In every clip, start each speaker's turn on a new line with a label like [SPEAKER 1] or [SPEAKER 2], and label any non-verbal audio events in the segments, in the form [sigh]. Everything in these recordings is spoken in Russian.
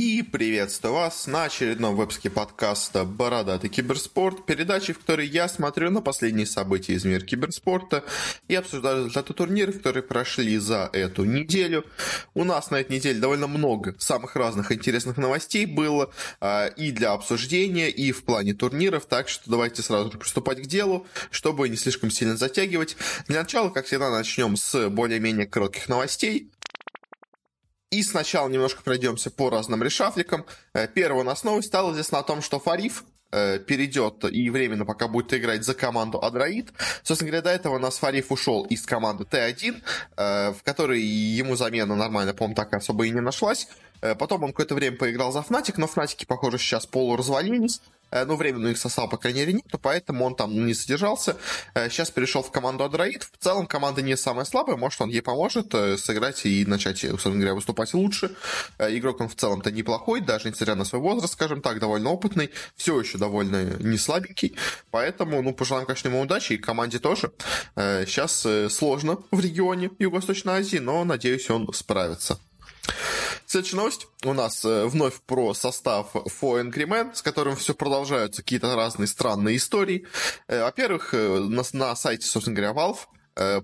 [SPEAKER 1] И приветствую вас на очередном выпуске подкаста «Бородатый киберспорт», передачи, в которой я смотрю на последние события из мира киберспорта и обсуждаю результаты турниров, которые прошли за эту неделю. У нас на этой неделе довольно много самых разных интересных новостей было э, и для обсуждения, и в плане турниров, так что давайте сразу приступать к делу, чтобы не слишком сильно затягивать. Для начала, как всегда, начнем с более-менее коротких новостей. И сначала немножко пройдемся по разным решафликам. Э, первая у нас новость стала известна о том, что Фариф э, перейдет и временно пока будет играть за команду Адраид. Собственно говоря, до этого у нас Фариф ушел из команды Т1, э, в которой ему замена нормально, по-моему, так особо и не нашлась. Потом он какое-то время поиграл за Фнатик, но Фнатики, похоже, сейчас полуразвалились. Э, ну, временно их состава, по крайней мере, нету, поэтому он там не содержался. Э, сейчас перешел в команду Адроид. В целом команда не самая слабая, может, он ей поможет э, сыграть и начать, собственно говоря, выступать лучше. Игрок он в целом-то неплохой, даже несмотря на свой возраст, скажем так, довольно опытный, все еще довольно не слабенький, поэтому, ну, пожелаем, конечно, ему удачи, и команде тоже. Сейчас сложно в регионе Юго-Восточной Азии, но, надеюсь, он справится. Следующая новость у нас э, вновь про состав For Angry Man, с которым все продолжаются какие-то разные странные истории. Э, во-первых, э, на, на сайте, собственно говоря, Valve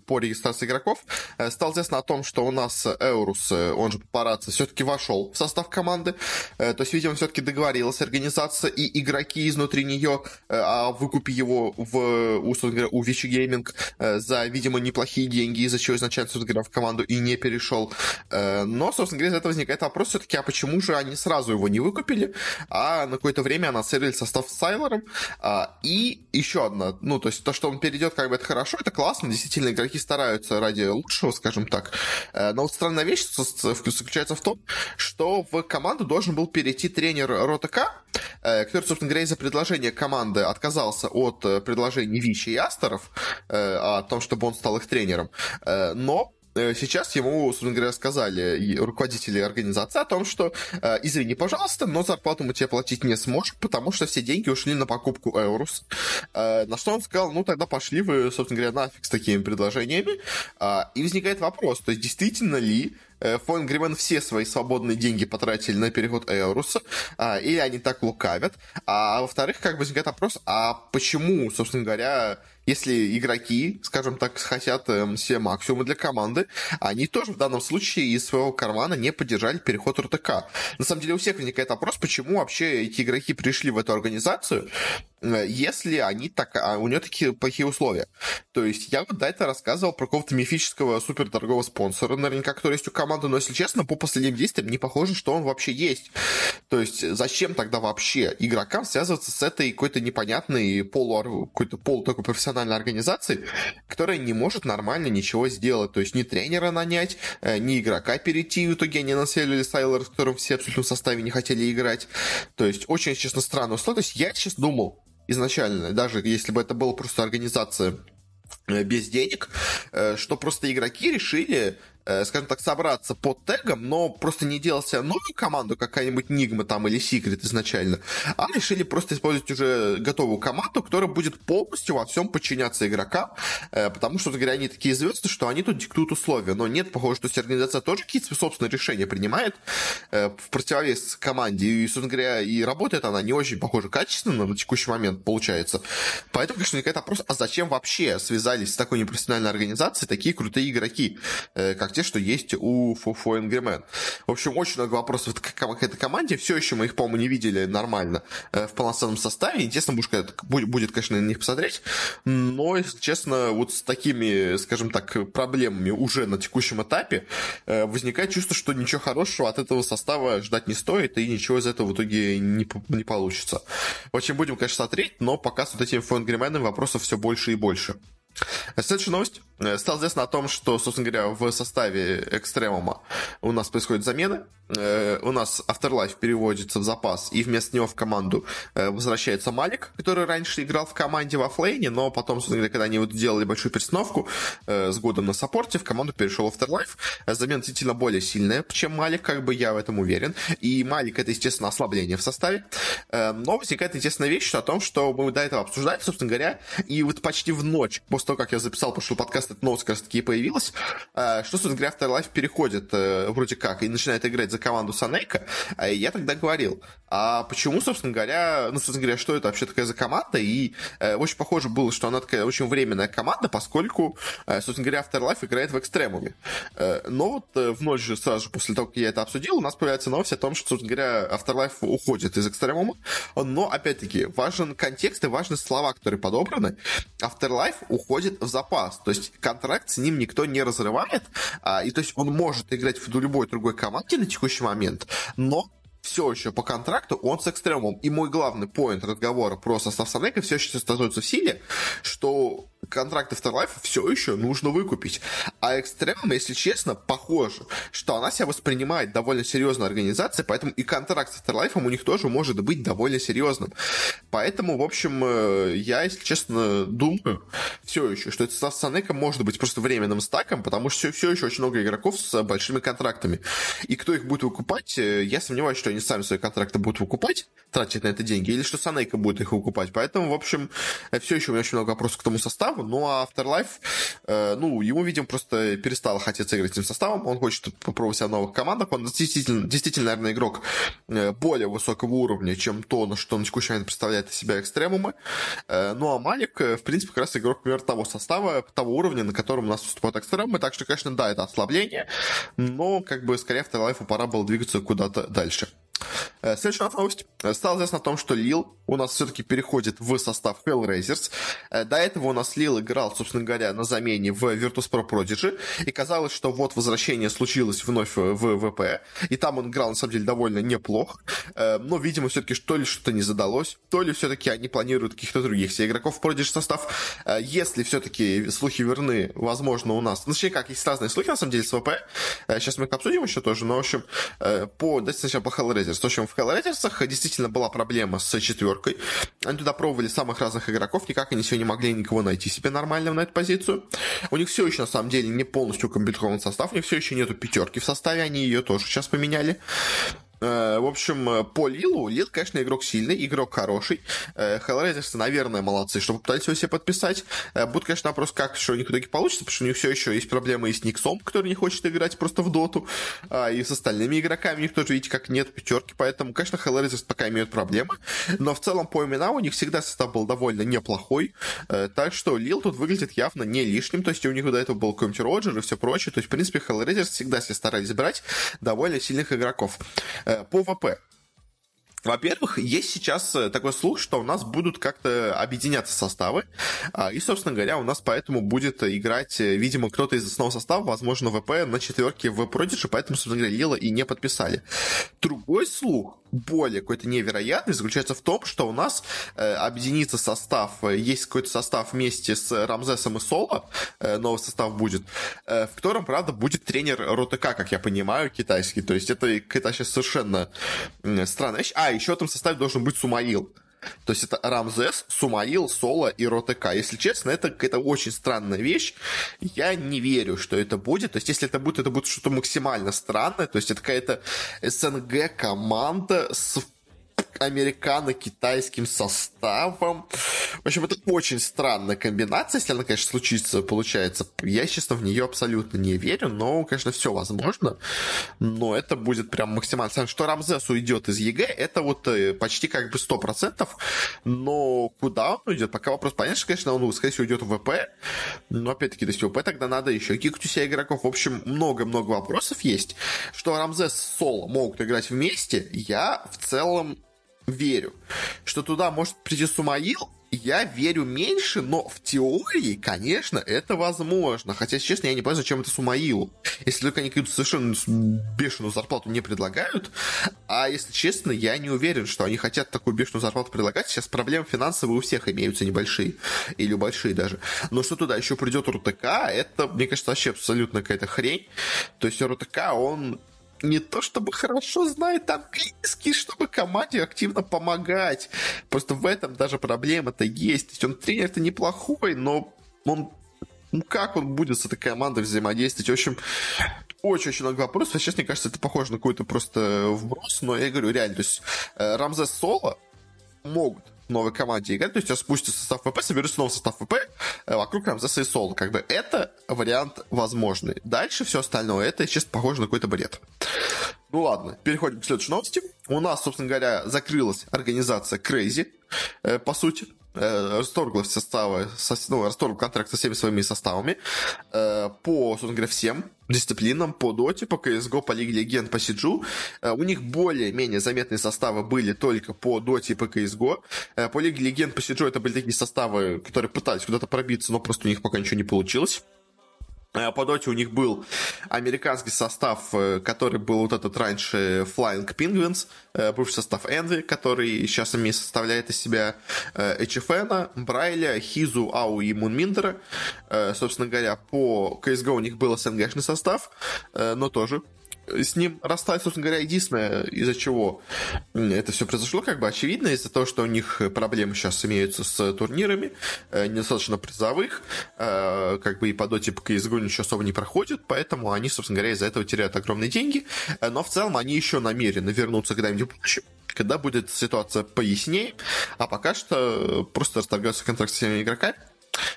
[SPEAKER 1] по регистрации игроков, э, стало известно о том, что у нас Эурус, э, он же Папарацци, все-таки вошел в состав команды. То есть, видимо, все-таки договорилась организация и игроки изнутри нее о выкупе его в, условно говоря, у Вичи Гейминг за, видимо, неплохие деньги, из-за чего изначально, собственно говоря, в команду и не перешел. Но, собственно говоря, из этого возникает вопрос все-таки, а почему же они сразу его не выкупили, а на какое-то время анонсировали состав с Сайлором. И еще одна, ну, то есть то, что он перейдет, как бы это хорошо, это классно, действительно действительно игроки стараются ради лучшего, скажем так. Э, но вот странная вещь заключается в том, что в команду должен был перейти тренер Ротака, э, который, собственно говоря, из-за предложения команды отказался от э, предложений Вичи и Астеров о том, чтобы он стал их тренером. Но сейчас ему, собственно говоря, сказали руководители организации о том, что э, извини, пожалуйста, но зарплату мы тебе платить не сможем, потому что все деньги ушли на покупку Эурус. Э, на что он сказал, ну тогда пошли вы, собственно говоря, нафиг с такими предложениями. И возникает вопрос, то есть действительно ли Фон Гримен все свои свободные деньги потратили на переход Эуруса, или они так лукавят. А во-вторых, как бы возникает вопрос, а почему, собственно говоря, если игроки, скажем так, хотят все максимумы для команды, они тоже в данном случае из своего кармана не поддержали переход РТК. На самом деле у всех возникает вопрос, почему вообще эти игроки пришли в эту организацию, э, если они так, а у нее такие плохие условия. То есть я вот до этого рассказывал про какого-то мифического супердорогого спонсора, наверняка, который есть у команды, но, если честно, по последним действиям не похоже, что он вообще есть. То есть зачем тогда вообще игрокам связываться с этой какой-то непонятной полу, какой-то полу такой профессиональной профессиональной организации, которая не может нормально ничего сделать. То есть ни тренера нанять, э, ни игрока перейти. В итоге они населили Сайлер, в котором все абсолютно в составе не хотели играть. То есть очень, честно, странно. То есть я сейчас думал изначально, даже если бы это была просто организация э, без денег, э, что просто игроки решили скажем так, собраться под тегом, но просто не делать себе новую команду, какая-нибудь Нигма там или Секрет изначально, а решили просто использовать уже готовую команду, которая будет полностью во всем подчиняться игрокам, э, потому что, говоря, они такие звезды, что они тут диктуют условия. Но нет, похоже, что организация тоже какие-то собственные решения принимает э, в противовес команде. И, собственно говоря, и работает она не очень, похоже, качественно на текущий момент получается. Поэтому, конечно, возникает вопрос, а зачем вообще связались с такой непрофессиональной организацией такие крутые игроки, как те, что есть у Фуфо Angry В общем, очень много вопросов к, этой команде. Все еще мы их, по-моему, не видели нормально э, в полноценном составе. Интересно будет, будет, конечно, на них посмотреть. Но, если честно, вот с такими, скажем так, проблемами уже на текущем этапе э, возникает чувство, что ничего хорошего от этого состава ждать не стоит, и ничего из этого в итоге не, не получится. В общем, будем, конечно, смотреть, но пока с вот этими фонгрименами вопросов все больше и больше. Следующая новость. Э, стало известно о том, что, собственно говоря, в составе Экстремума у нас происходят замены. Э, у нас Afterlife переводится в запас, и вместо него в команду э, возвращается Малик, который раньше играл в команде во Флейне, но потом, собственно говоря, когда они вот делали большую перестановку с годом на саппорте, в команду перешел Afterlife. Замена действительно более сильная, чем Малик, как бы я в этом уверен. И Малик это, естественно, ослабление в составе. Но возникает интересная вещь о том, что мы до этого обсуждали, собственно говоря, и вот почти в ночь, после того, как я записал прошлый подкаст раз эта новость как раз таки и появилась, э, что, собственно говоря, Afterlife переходит э, вроде как и начинает играть за команду Санейка, а я тогда говорил, а почему, собственно говоря, ну, собственно говоря, что это вообще такая за команда, и э, очень похоже было, что она такая очень временная команда, поскольку, э, собственно говоря, Afterlife играет в экстремуме. Но вот в ночь же сразу же после того, как я это обсудил, у нас появляется новость о том, что, собственно говоря, Afterlife уходит из экстремума, но, опять-таки, важен контекст и важны слова, которые подобраны. Afterlife уходит в запас, то есть контракт с ним никто не разрывает, а, и то есть он может играть в любой другой команде на текущий момент, но все еще по контракту он с экстремумом. И мой главный поинт разговора про состав Санека все еще остается в силе, что контракт Afterlife все еще нужно выкупить. А Экстремум, если честно, похоже, что она себя воспринимает довольно серьезной организацией, поэтому и контракт с Afterlife у них тоже может быть довольно серьезным. Поэтому, в общем, э, я, если честно, думаю все еще, что этот состав Санека может быть просто временным стаком, потому что все, все еще очень много игроков с большими контрактами. И кто их будет выкупать, э, я сомневаюсь, что они сами свои контракты будут выкупать, тратить на это деньги, или что Санейка будет их выкупать. Поэтому, в общем, все еще у меня очень много вопросов к тому составу. Ну, а Afterlife, э, ну, ему, видимо, просто перестало хотеться играть этим составом. Он хочет попробовать себя в новых командах. Он действительно, действительно, наверное, игрок э, более высокого уровня, чем то, на что на текущий момент представляет из себя экстремумы. Э, ну, а Малик, в принципе, как раз игрок, например, того состава, того уровня, на котором у нас выступают экстремумы. Так что, конечно, да, это ослабление, но, как бы, скорее, Afterlife пора было двигаться куда-то дальше. Э, следующая новость. Э, стало известно о том, что Лил у нас все-таки переходит в состав Hellraisers. Э, до этого у нас Лил играл, собственно говоря, на замене в Virtus.pro Prodigy. И казалось, что вот возвращение случилось вновь в ВП. И там он играл, на самом деле, довольно неплохо. Но, видимо, все-таки то ли что-то не задалось, то ли все-таки они планируют каких-то других себе игроков в Prodigy состав. Если все-таки слухи верны, возможно, у нас... Точнее, как, есть разные слухи, на самом деле, с ВП. Сейчас мы их обсудим еще тоже. Но, в общем, по... Давайте сначала по Hellraisers. Hellraisers. В общем, в Hellraisers действительно была проблема с четверкой. Они туда пробовали самых разных игроков, никак они все не могли никого найти себе нормального на эту позицию. У них все еще, на самом деле, не полностью укомплектован состав, у них все еще нету пятерки в составе, они ее тоже сейчас поменяли. Э, в общем, э, по Лилу, Лил, конечно, игрок сильный, игрок хороший. Hellraisers, наверное, молодцы, что попытались его себе подписать. Э, будет, конечно, вопрос, как что у них в итоге получится, потому что у них все еще есть проблемы и с Никсом, который не хочет играть просто в доту, а, и с остальными игроками у них тоже, видите, как нет пятерки, поэтому, конечно, Hellraisers пока имеют проблемы, но в целом по именам у них всегда состав был довольно неплохой, так что Лил тут выглядит явно не лишним, то есть у них до этого был какой-нибудь Роджер и все прочее, то есть, в принципе, Hellraisers всегда себе старались брать довольно сильных игроков. По ВП. Во-первых, есть сейчас э, такой слух, что у нас будут как-то объединяться составы, а, и, собственно говоря, у нас поэтому будет играть, э, видимо, кто-то из основного состава, возможно, ВП на четверке в Prodigy, поэтому, собственно говоря, Лила и не подписали. Другой слух, более какой-то невероятный, заключается в том, что у нас э, объединится состав, есть какой-то состав вместе с Рамзесом и Соло, э, новый состав будет, э, в котором, правда, будет тренер РОТК, как я понимаю, китайский, то есть это какая-то сейчас совершенно э, странная вещь. А, еще в этом составе должен быть Сумаил. То есть это Рамзес, Сумаил, Соло и ROtK. Если честно, это какая-то очень странная вещь. Я не верю, что это будет. То есть если это будет, это будет что-то максимально странное. То есть это какая-то СНГ команда с американо-китайским составом. В общем, это очень странная комбинация, если она, конечно, случится, получается. Я, честно, в нее абсолютно не верю, но, конечно, все возможно. Но это будет прям максимально... Что Рамзес уйдет из EG, это вот э, почти как бы 100%, но куда он уйдет? Пока вопрос понятно, конечно, он, скорее всего, уйдет в ВП, но, опять-таки, есть ВП тогда надо еще кикать у себя игроков. В общем, много-много вопросов есть. Что Рамзес с Соло могут играть вместе, я в целом верю. Что туда может прийти Сумаил, я верю меньше, но в теории, конечно, это возможно. Хотя, честно, я не понимаю, зачем это Сумаилу. Если только они какую-то совершенно бешеную зарплату не предлагают. А если честно, я не уверен, что они хотят такую бешеную зарплату предлагать. Сейчас проблемы финансовые у всех имеются небольшие. Или большие даже. Но что туда еще придет РУТК, это, мне кажется, вообще абсолютно какая-то хрень. То есть РУТК, он не то чтобы хорошо знает английский, чтобы команде активно помогать. Просто в этом даже проблема-то есть. То есть он тренер-то неплохой, но он ну как он будет с этой командой взаимодействовать? В общем, очень-очень много вопросов. Сейчас, мне кажется, это похоже на какой-то просто вброс, но я говорю, реально, то есть э, Рамзес Соло могут новой команде играть, то есть спустится состав ВП, соберется новый состав ВП э, вокруг Рамзеса и Соло. Как бы это вариант возможный. Дальше все остальное, это, честно, похоже на какой-то бред. Ну ладно, переходим к следующей новости. У нас, собственно говоря, закрылась организация Crazy, э, по сути э, расторгла составы, ну, расторгла контракт со всеми своими составами э, по, собственно говоря, всем дисциплинам, по Доте, по CSGO, по Лиге Легенд, по Сиджу. Э, у них более-менее заметные составы были только по Доте и по CSGO. Э, по Лиге Легенд, по Сиджу это были такие составы, которые пытались куда-то пробиться, но просто у них пока ничего не получилось. Э, по доте у них был американский состав, э, который был вот этот раньше Flying Penguins, э, бывший состав Envy, который сейчас ими составляет из себя HFN, Брайля, Хизу, Ау и Мунминдера. Собственно говоря, по CSGO у них был СНГшный состав, но тоже с ним расстались, собственно говоря, единственное, из-за чего это все произошло, как бы очевидно, из-за того, что у них проблемы сейчас имеются с турнирами, э, недостаточно призовых, э, как бы и по доте по CSGO ничего особо не проходит, поэтому они, собственно говоря, из-за этого теряют огромные деньги, э, но в целом они еще намерены вернуться когда-нибудь позже, когда будет ситуация пояснее, а пока что просто расторгаются контракт с всеми игроками.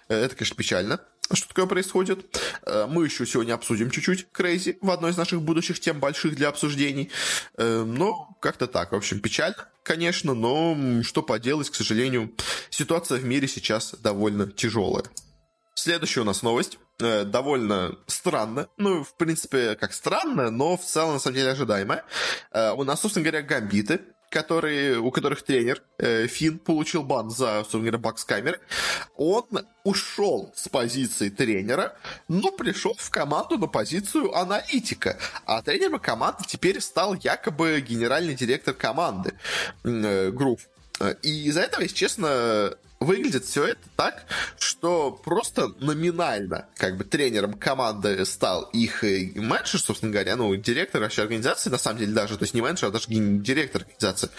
[SPEAKER 1] Это, конечно, печально, что такое происходит. Э, мы еще сегодня обсудим чуть-чуть Крейзи в одной из наших будущих тем больших для обсуждений. Э, но как-то так. В общем, печально, конечно, но что поделать, к сожалению, ситуация в мире сейчас довольно тяжелая. Следующая у нас новость. Э, довольно странно. Ну, в принципе, как странно, но в целом, на самом деле, ожидаемая. У нас, собственно говоря, гамбиты которые, у которых тренер э, Финн получил бан за, собственно говоря, бакс камеры, он ушел с позиции тренера, но пришел в команду на позицию аналитика. А тренером команды теперь стал якобы генеральный директор команды э, Грув. И из-за этого, если честно, выглядит все это так, что просто номинально как бы тренером команды стал их э, менеджер, собственно говоря, ну, директор вообще организации, на самом деле даже, то есть не менеджер, а даже директор организации.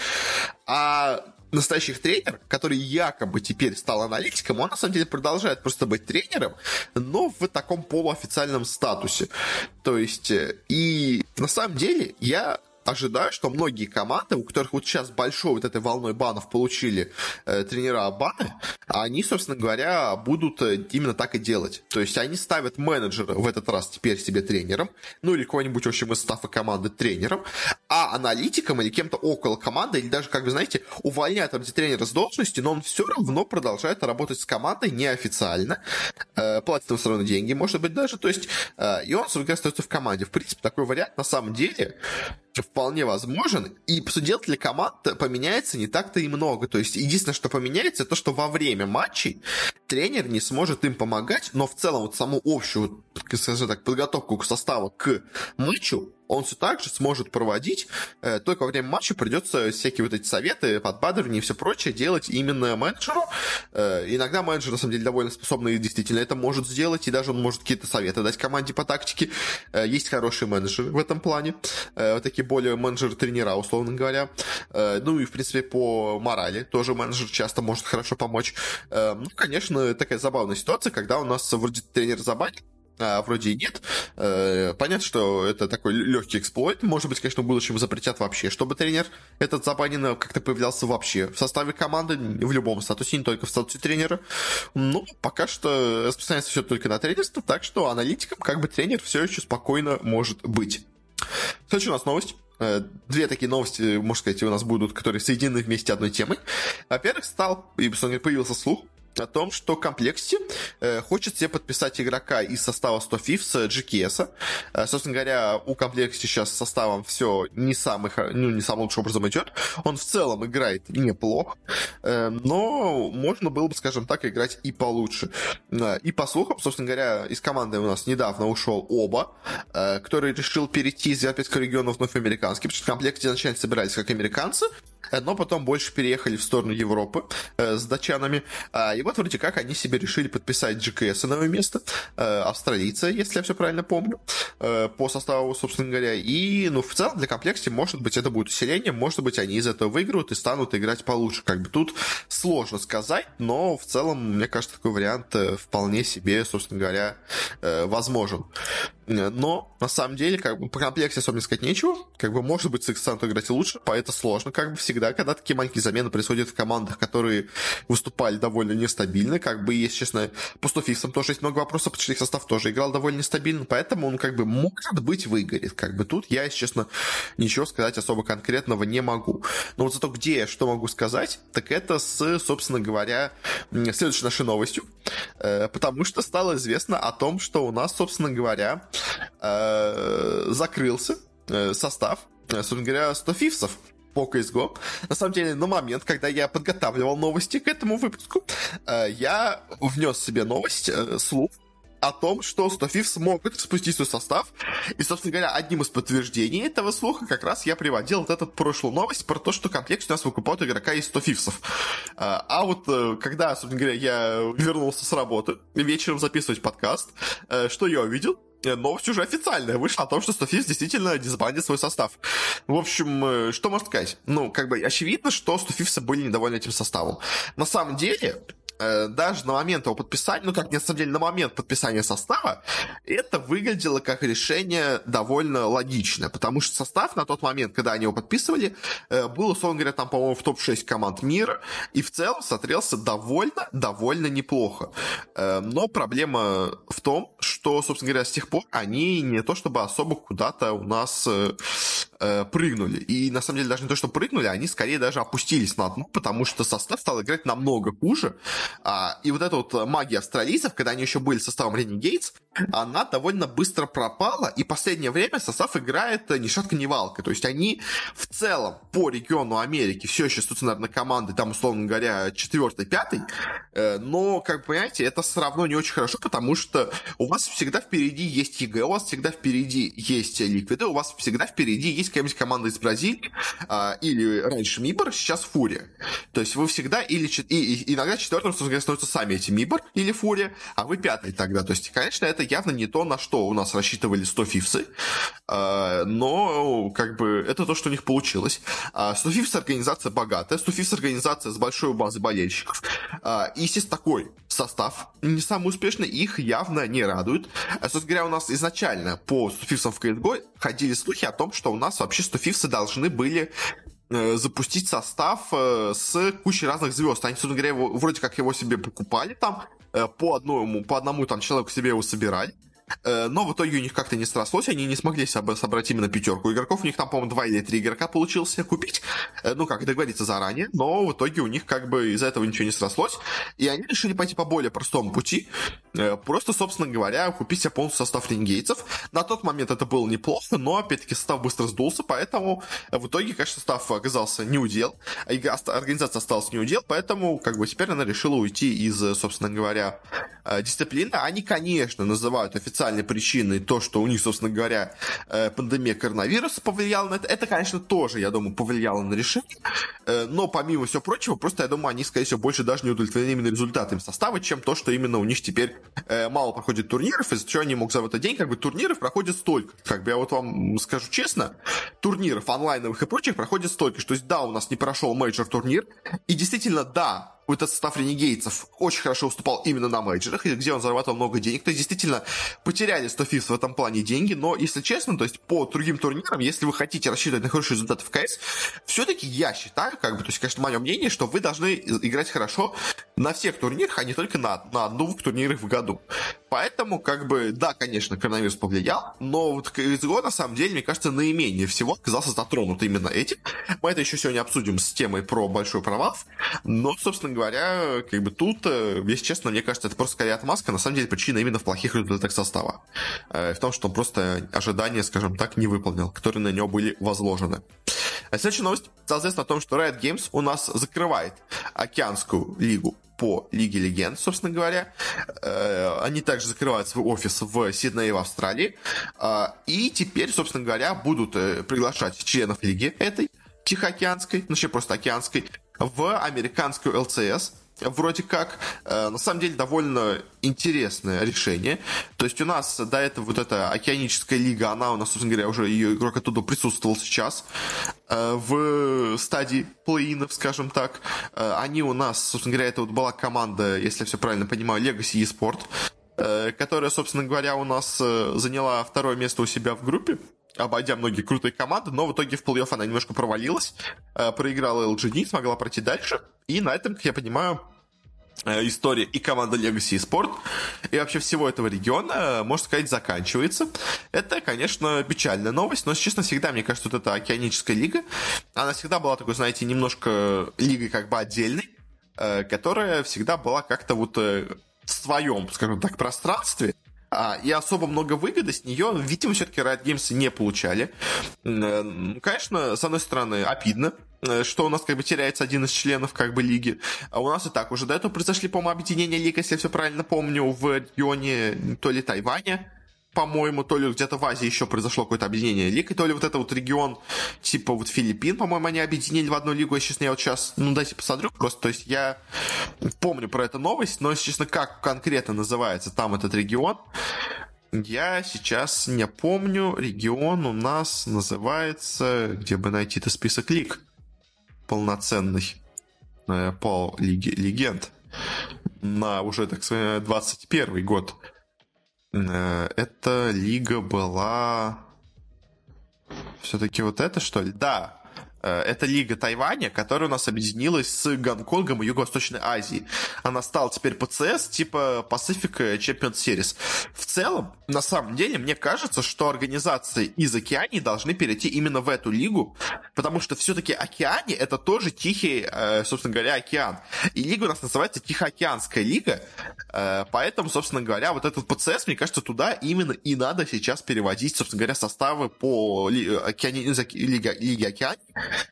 [SPEAKER 1] А настоящий тренер, который якобы теперь стал аналитиком, он на самом деле продолжает просто быть тренером, но в таком полуофициальном статусе. То есть, э, и на самом деле я ожидаю, что многие команды, у которых вот сейчас большой вот этой волной банов получили э, тренера баны, они, собственно говоря, будут э, именно так и делать. То есть они ставят менеджера в этот раз теперь себе тренером, ну или кого-нибудь, в общем, из стафа команды тренером, а аналитиком или кем-то около команды, или даже, как вы знаете, увольняют тренера с должности, но он все равно продолжает работать с командой неофициально, э, платит ему все равно деньги, может быть, даже, то есть, э, и он, собственно остается в команде. В принципе, такой вариант на самом деле вполне возможен, и судел для команд поменяется не так-то и много. То есть единственное, что поменяется, то, что во время матчей тренер не сможет им помогать, но в целом вот саму общую, скажем так, подготовку к составу к матчу он все так же сможет проводить, э, только во время матча придется всякие вот эти советы, подбадривания и все прочее делать именно менеджеру. Э, иногда менеджер, на самом деле, довольно способный и действительно это может сделать, и даже он может какие-то советы дать команде по тактике. Э, есть хорошие менеджеры в этом плане, вот такие более менеджеры-тренера, условно говоря. Ну и, в принципе, по морали тоже менеджер часто может хорошо помочь. Ну, конечно, такая забавная ситуация, когда у нас вроде тренер забанит, а, вроде и нет. Э, понятно, что это такой легкий эксплойт. Может быть, конечно, в будущем запретят вообще, чтобы тренер этот забанен как-то появлялся вообще в составе команды, в любом статусе, не только в статусе тренера. Ну, пока что распространяется все только на тренерство, так что аналитиком как бы тренер все еще спокойно может быть. Следующая у нас новость. Э, две такие новости, можно сказать, у нас будут, которые соединены вместе одной темой. Во-первых, стал, и появился слух о том, что Complexity э, хочет себе подписать игрока из состава 100 Thieves GKS. Э, собственно говоря, у Complexity сейчас с составом все не, самый, ну, не самым лучшим образом идет. Он в целом играет неплохо, э, но можно было бы, скажем так, играть и получше. Э, и по слухам, собственно говоря, из команды у нас недавно ушел оба, э, который решил перейти из европейского региона вновь в американский, потому что Complexity изначально собирались как американцы, но потом больше переехали в сторону Европы э, с датчанами. А, и вот вроде как они себе решили подписать GKS на новое место, э, австралийца, если я все правильно помню, э, по составу, собственно говоря. И, ну, в целом для комплекте, может быть, это будет усиление, может быть, они из этого выиграют и станут играть получше. Как бы тут сложно сказать, но в целом, мне кажется, такой вариант э, вполне себе, собственно говоря, э, возможен. Но, на самом деле, как бы по комплекте особенно сказать нечего. Как бы, может быть, с X играть лучше, по это сложно, как бы всегда, когда такие маленькие замены происходят в командах, которые выступали довольно нестабильно. Как бы, если честно, по Стофисам тоже есть много вопросов, потому что их состав тоже играл довольно нестабильно, поэтому он, как бы, может быть, выгорит. Как бы тут я, если честно, ничего сказать особо конкретного не могу. Но вот зато где я что могу сказать, так это с, собственно говоря, следующей нашей новостью. Э, потому что стало известно о том, что у нас, собственно говоря, э, закрылся э, состав, собственно говоря, 100 фифсов по CSGO. На самом деле, на момент, когда я подготавливал новости к этому выпуску, я внес себе новость, слух, о том, что 100 Fifths смогут спустить свой состав. И, собственно говоря, одним из подтверждений этого слуха как раз я приводил вот этот прошлую новость про то, что комплект у нас выкупают игрока из 100 Fifths. А, вот э, когда, собственно говоря, я вернулся с работы вечером записывать подкаст, э, что я увидел? Э, новость уже официальная вышла о том, что 100 Fifths действительно дисбандит свой состав. В общем, что можно сказать? Ну, как бы очевидно, что 100 Fifths были недовольны этим составом. На самом деле, Э, даже на момент его подписания, ну как, на самом деле, на момент подписания состава, это выглядело как решение довольно логичное, потому что состав на тот момент, когда они его подписывали, э, был, условно говоря, там, по-моему, в топ-6 команд мира, и в целом смотрелся довольно, довольно неплохо. Э, но проблема в том, что, собственно говоря, с тех пор они не то чтобы особо куда-то у нас прыгнули. И, на самом деле, даже не то, что прыгнули, они скорее даже опустились на дно, потому что состав стал играть намного хуже, а, и вот эта вот магия австралийцев, когда они еще были составом Renegades, она довольно быстро пропала, и последнее время состав играет ни шатко, ни валко. То есть они в целом по региону Америки все еще, собственно, наверное, команды, там, условно говоря, четвертый, пятый, э, но, как понимаете, это все равно не очень хорошо, потому что у вас всегда впереди есть EG, у вас всегда впереди есть Ликвиды, у вас всегда впереди есть какая-нибудь команда из Бразилии, а, или раньше Мибор, сейчас Фурия. То есть вы всегда или... И, и иногда четвертым, становятся сами эти Мибор или Фурия, а вы пятый тогда. То есть, конечно, это явно не то, на что у нас рассчитывали 100 фифсы, а, но как бы это то, что у них получилось. 100 а, фифс организация богатая, 100 фифс организация с большой базой болельщиков. А, и, естественно, такой состав не самый успешный, их явно не радует. Собственно говоря, у нас изначально по 100 фифсам в CSGO ходили слухи о том, что у нас вообще 100 фифсы должны были э, запустить состав э, с кучей разных звезд. Они, собственно говоря, вроде как его себе покупали там, Э, по одному, по одному там человеку себе его собирать. Э, но в итоге у них как-то не срослось, они не смогли собрать именно пятерку игроков. У них там, по-моему, два или три игрока получилось купить. Э, ну, как договориться заранее, но в итоге у них как бы из-за этого ничего не срослось. И они решили пойти по более простому пути. Э, просто, собственно говоря, купить себе полностью состав лингейцев. На тот момент это было неплохо, но, опять-таки, состав быстро сдулся, поэтому в итоге, конечно, состав оказался не удел. Организация осталась не удел, поэтому, как бы, теперь она решила уйти из, собственно говоря, дисциплины. Они, конечно, называют официально официальной причиной то, что у них, собственно говоря, э, пандемия коронавируса повлияла на это. Это, конечно, тоже, я думаю, повлияло на решение. Э, но помимо всего прочего, просто, я думаю, они, скорее всего, больше даже не удовлетворены именно результатами состава, чем то, что именно у них теперь э, мало проходит турниров, из-за чего они могут за этот день, как бы, турниров проходит столько. Как бы я вот вам скажу честно, турниров онлайновых и прочих проходит столько, что да, у нас не прошел мейджор турнир, и действительно, да, вот этот состав ренегейдсов очень хорошо выступал именно на мейджорах, где он зарабатывал много денег. То есть, действительно, потеряли 100 в этом плане деньги, но, если честно, то есть, по другим турнирам, если вы хотите рассчитывать на хорошие результаты в КС, все-таки я считаю, как бы, то есть, конечно, мое мнение, что вы должны играть хорошо на всех турнирах, а не только на, на двух турнирах в году. Поэтому, как бы, да, конечно, коронавирус повлиял, но вот CSGO, на самом деле, мне кажется, наименее всего оказался затронут именно этим. Мы это еще сегодня обсудим с темой про большой провал, но, собственно говоря, как бы тут, э, если честно, мне кажется, это просто скорее отмазка, на самом деле причина именно в плохих результатах состава. Э, в том, что он просто ожидания, скажем так, не выполнил, которые на него были возложены. А следующая новость, соответственно, о том, что Riot Games у нас закрывает океанскую лигу по Лиге Легенд, собственно говоря. Э, они также закрывают свой офис в Сиднее в Австралии. И теперь, собственно говоря, будут приглашать членов Лиги этой, Тихоокеанской, ну, вообще просто океанской, в американскую ЛЦС, вроде как. Э, на самом деле довольно интересное решение. То есть у нас до этого вот эта океаническая лига, она у нас, собственно говоря, уже ее игрок оттуда присутствовал сейчас э, в стадии плей-инов, скажем так. Э, они у нас, собственно говоря, это вот была команда, если я все правильно понимаю, Legacy eSport. которая, собственно говоря, у нас заняла второе место у себя в группе обойдя многие крутые команды, но в итоге в плей-офф она немножко провалилась, проиграла LGD, смогла пройти дальше, и на этом, как я понимаю, Э, история и команда Legacy и Sport, и вообще всего этого региона, можно сказать, заканчивается. Это, конечно, печальная новость, но, честно, всегда, мне кажется, вот эта океаническая лига, она всегда была такой, знаете, немножко лигой как бы отдельной, э, которая всегда была как-то вот э, в своем, скажем так, пространстве, а, и особо много выгоды с нее, видимо, все-таки Riot Games не получали. Ну, конечно, с одной стороны, обидно, Э, что у нас как бы теряется один из членов как бы лиги. А у нас и так уже до этого произошли, по-моему, объединения лиг, если я все правильно помню, в регионе то ли Тайваня, по-моему, то ли где-то в Азии еще произошло какое-то объединение лиг, и то ли вот это вот регион, типа вот Филиппин, по-моему, они объединили в одну лигу, я, честно, я вот сейчас, ну, дайте посмотрю просто, то есть я помню про эту новость, но, если честно, как конкретно называется там этот регион, я сейчас не помню. Регион у нас называется... Где бы найти это список лиг? полноценный э, по Лиге Легенд на уже, так сказать, 21 год. Э, эта лига была... Все-таки вот это, что ли? Да, это Лига Тайваня, которая у нас объединилась с Гонконгом и Юго-Восточной Азией. Она стала теперь ПЦС, типа Pacific Champions Series. В целом, на самом деле, мне кажется, что организации из Океании должны перейти именно в эту лигу, потому что все-таки Океане это тоже тихий, э, собственно говоря, океан. И лига у нас называется Тихоокеанская лига, э, поэтому, собственно говоря, вот этот ПЦС, мне кажется, туда именно и надо сейчас переводить, собственно говоря, составы по Лиге Океании,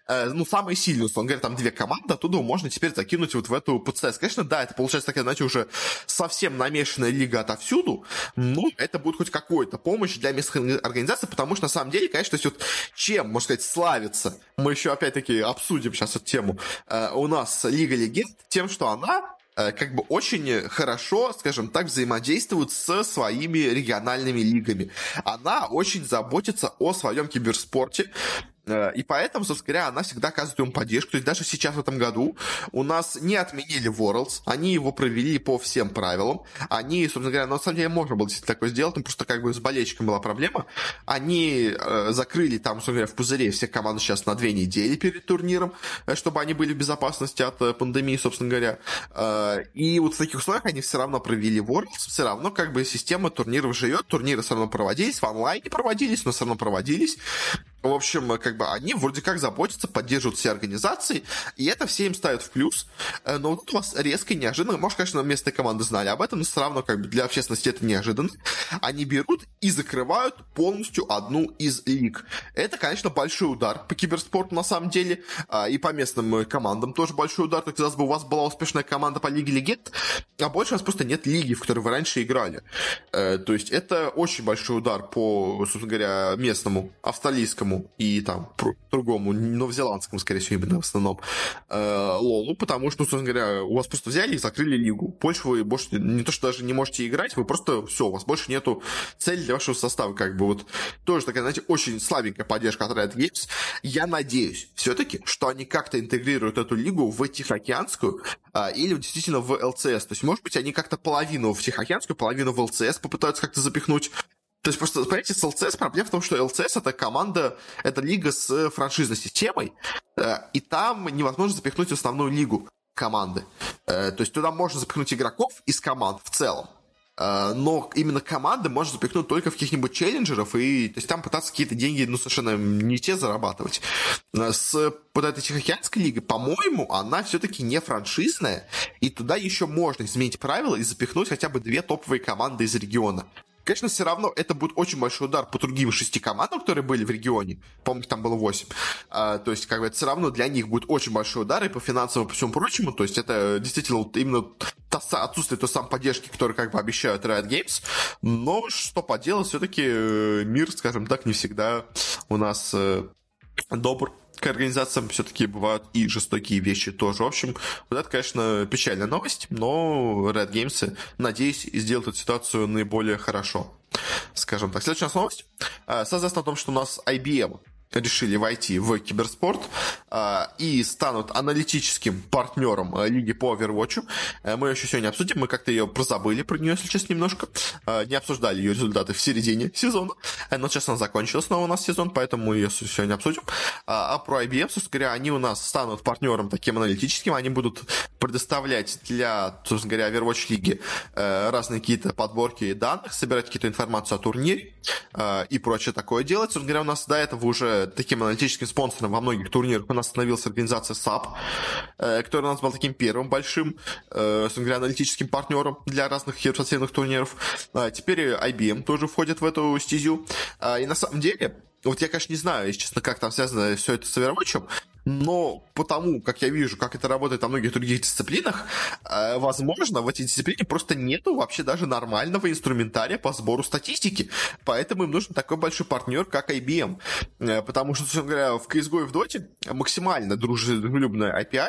[SPEAKER 1] Э, ну, самые сильные, он говорит, там две команды, оттуда можно теперь закинуть вот в эту ПЦС. Конечно, да, это получается такая, знаете, уже совсем намешанная лига отовсюду, но это будет хоть какая-то помощь для местных организаций, потому что, на самом деле, конечно, то есть вот чем, можно сказать, славится, мы еще опять-таки обсудим сейчас эту тему, э, у нас Лига Легенд тем, что она э, как бы очень хорошо, скажем так, взаимодействует со своими региональными лигами. Она очень заботится о своем киберспорте, и поэтому, собственно говоря, она всегда оказывает ему поддержку. То есть даже сейчас, в этом году, у нас не отменили Worlds, они его провели по всем правилам. Они, собственно говоря, на самом деле можно было действительно такое сделать, но просто как бы с болельщиком была проблема. Они э, закрыли там, собственно говоря, в пузыре все команды сейчас на две недели перед турниром, э, чтобы они были в безопасности от э, пандемии, собственно говоря. Э, и вот в таких условиях они все равно провели Worlds, все равно как бы система турниров живет, турниры все равно проводились, в онлайне проводились, но все равно проводились. В общем, как бы они вроде как заботятся, поддерживают все организации, и это все им ставят в плюс. Э, но тут у вас резко и неожиданно, может, конечно, местные команды знали об этом, но все равно как бы для общественности это неожиданно. Они берут и закрывают полностью одну из лиг. Это, конечно, большой удар по киберспорту на самом деле, а, и по местным командам тоже большой удар. Есть, казалось бы, у вас была успешная команда по Лиге Легенд, а больше у вас просто нет лиги, в которой вы раньше играли. Э, то есть это очень большой удар по, собственно говоря, местному австралийскому английскому и там другому, новозеландскому, скорее всего, именно в основном, э, лолу, потому что, собственно говоря, у вас просто взяли и закрыли лигу. Больше вы больше не то, что даже не можете играть, вы просто все, у вас больше нету цели для вашего состава, как бы вот тоже такая, знаете, очень слабенькая поддержка от Riot Games. Я надеюсь все-таки, что они как-то интегрируют эту лигу в Тихоокеанскую а, или действительно в ЛЦС. То есть, может быть, они как-то половину в Тихоокеанскую, половину в ЛЦС попытаются как-то запихнуть, то есть просто, понимаете, с LCS проблема в том, что LCS это команда, это лига с франшизной системой, э, и там невозможно запихнуть основную лигу команды. Э, то есть туда можно запихнуть игроков из команд в целом, э, но именно команды можно запихнуть только в каких-нибудь челленджеров, и то есть там пытаться какие-то деньги, ну, совершенно не те зарабатывать. С вот этой Тихоокеанской лигой, по-моему, она все-таки не франшизная, и туда еще можно изменить правила и запихнуть хотя бы две топовые команды из региона. Конечно, все равно это будет очень большой удар по другим шести командам, которые были в регионе. Помню, там было восемь. А, то есть, как бы, это все равно для них будет очень большой удар и по финансовому, по всему прочему. То есть, это действительно вот именно та, отсутствие той самой поддержки, которую, как бы, обещают Riot Games. Но что поделать, все-таки э, мир, скажем так, не всегда у нас э, добр к организациям все-таки бывают и жестокие вещи тоже. В общем, вот это, конечно, печальная новость, но Red Games, надеюсь, сделают эту ситуацию наиболее хорошо. Скажем так. Следующая новость. А, соответственно, о том, что у нас IBM решили войти в киберспорт. И станут аналитическим партнером Лиги по Overwatch. Мы еще сегодня обсудим, мы как-то ее прозабыли про нее, если честно, немножко. Не обсуждали ее результаты в середине сезона, но сейчас она закончилась снова у нас сезон, поэтому мы ее сегодня обсудим. А про IBM, собственно говоря, они у нас станут партнером таким аналитическим, они будут предоставлять для, собственно говоря, Overwatch лиги разные какие-то подборки данных, собирать какие-то информацию о турнире и прочее такое делать. Собственно говоря, у нас до этого уже таким аналитическим спонсором во многих турнирах у нас становилась организация SAP, э, которая у нас была таким первым большим, э, аналитическим партнером для разных хитроценных турниров. А теперь IBM тоже входит в эту стезю. А, и на самом деле, вот я, конечно, не знаю, если честно, как там связано все это с Overwatch, но потому, как я вижу, как это работает во многих других дисциплинах, э, возможно, в этой дисциплине просто нету вообще даже нормального инструментария по сбору статистики. Поэтому им нужен такой большой партнер, как IBM. Э, потому что, собственно говоря, в CSGO и в Dota максимально дружелюбная API,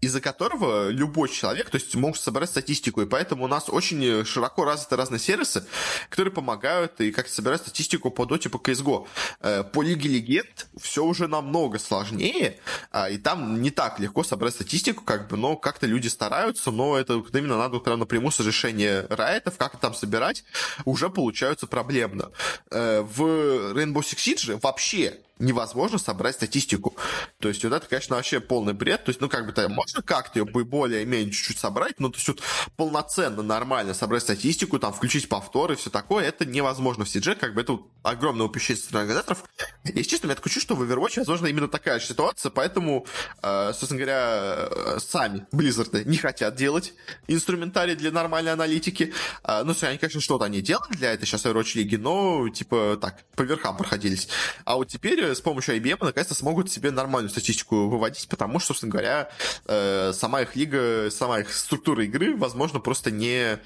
[SPEAKER 1] из-за которого любой человек, то есть может собрать статистику. И поэтому у нас очень широко развиты разные сервисы, которые помогают и как собирать статистику по Dota, по CSGO. Э, по Лиге Легенд все уже намного сложнее, а, и там не так легко собрать статистику, как бы, но как-то люди стараются, но это именно надо прям напрямую с решения райтов, как там собирать, уже получаются проблемно. Э, в Rainbow Six Siege вообще невозможно собрать статистику. То есть вот это, конечно, вообще полный бред. То есть, ну, как бы, то можно как-то ее более-менее чуть-чуть собрать, но то есть вот полноценно, нормально собрать статистику, там, включить повторы, все такое, это невозможно в CG, как бы это вот огромное упущение стороны организаторов. Если честно, я такое чувство, что в Overwatch, возможно, именно такая же ситуация, поэтому, э, собственно говоря, э, сами Blizzard не хотят делать инструментарий для нормальной аналитики. Э, ну, они, конечно, что-то они делали для этой сейчас Overwatch лиги, но, типа, так, по верхам проходились. А вот теперь с помощью IBM наконец-то смогут себе нормальную статистику выводить, потому что, собственно говоря, э, сама их лига, сама их структура игры, возможно, просто не,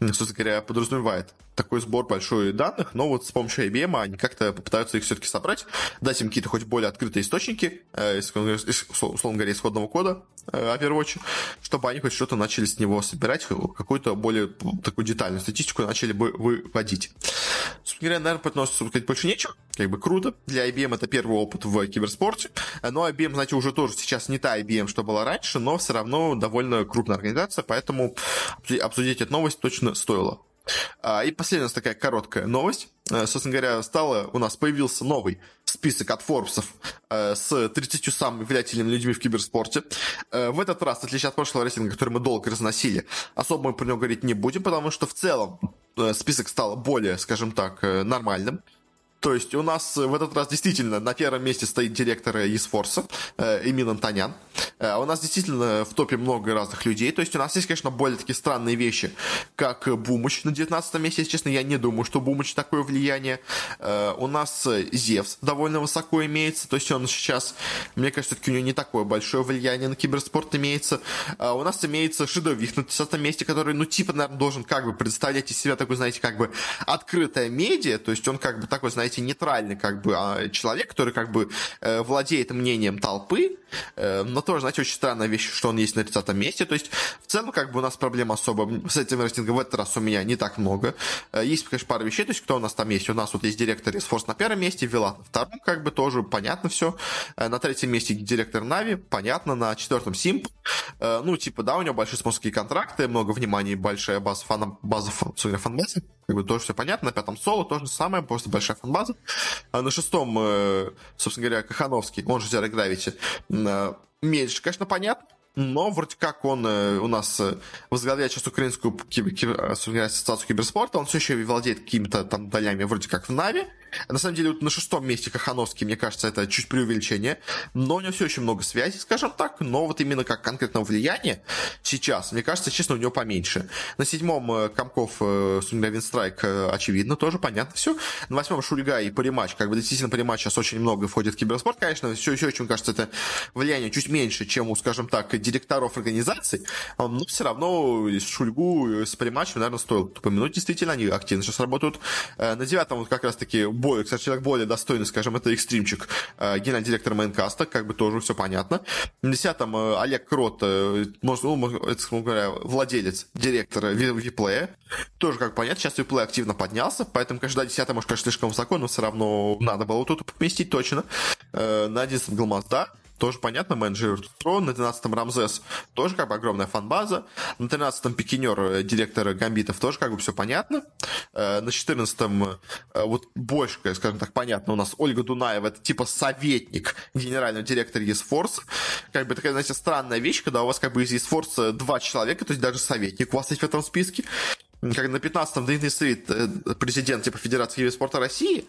[SPEAKER 1] собственно говоря, подразумевает такой сбор большой данных, но вот с помощью IBM они как-то попытаются их все-таки собрать, дать им какие-то хоть более открытые источники, э, условно говоря, исходного кода э, Overwatch, чтобы они хоть что-то начали с него собирать, какую-то более такую детальную статистику начали бы выводить. Собственно говоря, наверное, по сказать больше нечего. Как бы круто. Для IBM это первый опыт в киберспорте. Но IBM, знаете, уже тоже сейчас не та IBM, что была раньше, но все равно довольно крупная организация, поэтому обсудить эту новость точно стоило. А, и последняя такая короткая новость. Э, собственно говоря, стало, у нас появился новый список от Форбсов э, с 30 самыми влиятельными людьми в киберспорте. Э, в этот раз, в отличие от прошлого рейтинга, который мы долго разносили, особо мы про него говорить не будем, потому что в целом список стал более, скажем так, нормальным. То есть у нас в этот раз действительно на первом месте стоит директор eSforce э, Эмин Антонян. Э, у нас действительно в топе много разных людей. То есть у нас есть, конечно, более такие странные вещи, как Бумыч на 19 месте. Если честно, я не думаю, что Бумыч такое влияние. Э, у нас Зевс довольно высоко имеется. То есть он сейчас, мне кажется, все-таки у него не такое большое влияние на киберспорт имеется. У нас имеется Шидовик на 30 месте, который, ну, типа, наверное, должен как бы представлять из себя такой, знаете, как бы открытая медиа. То есть он как бы такой, знаете, знаете, нейтральный как бы а, человек, который как бы э, владеет мнением толпы, э, но тоже, знаете, очень странная вещь, что он есть на 30 месте. То есть, в целом, как бы у нас проблем особо с этим рейтингом в этот раз у меня не так много. Э, есть, конечно, пара вещей, то есть, кто у нас там есть? У нас вот есть директор из Force на первом месте, Вилат на втором, как бы тоже понятно все. На третьем месте директор Нави, понятно, на четвертом Симп. Ну, типа, да, у него большие спонсорские контракты, много внимания, большая база фанов, база фан, фан-базы как бы тоже все понятно. На пятом соло тоже самое, просто большая фанбаза. А на шестом, э, собственно говоря, Кахановский, он же Zero Gravity, меньше, конечно, понятно. Но вроде как он э, у нас возглавляет сейчас украинскую ассоциацию киберспорта, он все еще владеет какими-то там долями вроде как в Нави. На самом деле, вот на шестом месте Кахановский, мне кажется, это чуть преувеличение, но у него все очень много связей, скажем так, но вот именно как конкретного влияния сейчас, мне кажется, честно, у него поменьше. На седьмом э, Комков, э, Винстрайк, э, очевидно, тоже понятно все. На восьмом Шульга и Паримач, как бы действительно Паримач сейчас очень много входит в киберспорт, конечно, все еще очень, кажется, это влияние чуть меньше, чем у, скажем так, директоров организаций, но все равно Шульгу с Паримачем, наверное, стоит упомянуть, действительно, они активно сейчас работают. На девятом вот как раз-таки более, кстати, человек более достойный, скажем, это экстримчик, э, генеральный директор Майнкаста, как бы тоже все понятно. На десятом э, Олег Крот, э, можно, ну, это, говоря, владелец, директор Виплея, тоже, как понятно, сейчас Виплей активно поднялся, поэтому, конечно, да, десятый, может, конечно, слишком высоко, но все равно надо было тут поместить точно. На одиннадцатом Галмазда, тоже понятно, менеджер Pro, на 12-м Рамзес, тоже как бы огромная фан-база, на 13-м Пикинер, э, директор Гамбитов, тоже как бы все понятно, э, на 14-м вот больше, скажем так, понятно, у нас Ольга Дунаева, это типа советник генерального директора eSforce, как бы такая, знаете, странная вещь, когда у вас как бы из eSforce два человека, то есть даже советник у вас есть в этом списке, как на 15-м Дмитрий Стрит, э, президент типа Федерации спорта России,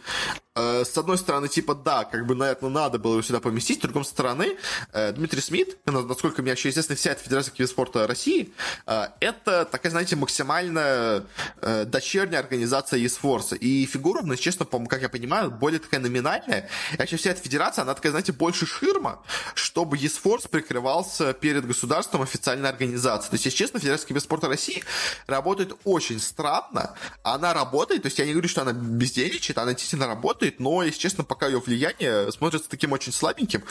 [SPEAKER 1] э, с одной стороны, типа, да, как бы, наверное, надо было его сюда поместить, с другой стороны, э, Дмитрий Смит, насколько мне вообще известно, вся эта Федерация спорта России, это такая, знаете, максимально дочерняя организация eSforce. И фигура, ну, честно, как я понимаю, более такая номинальная. И вообще вся эта федерация, она такая, знаете, больше ширма, чтобы eSforce прикрывался перед государством официальной организацией. То есть, если честно, Федерация спорта России работает очень очень странно. Она работает, то есть я не говорю, что она бездельничает, она действительно работает, но, если честно, пока ее влияние смотрится таким очень слабеньким.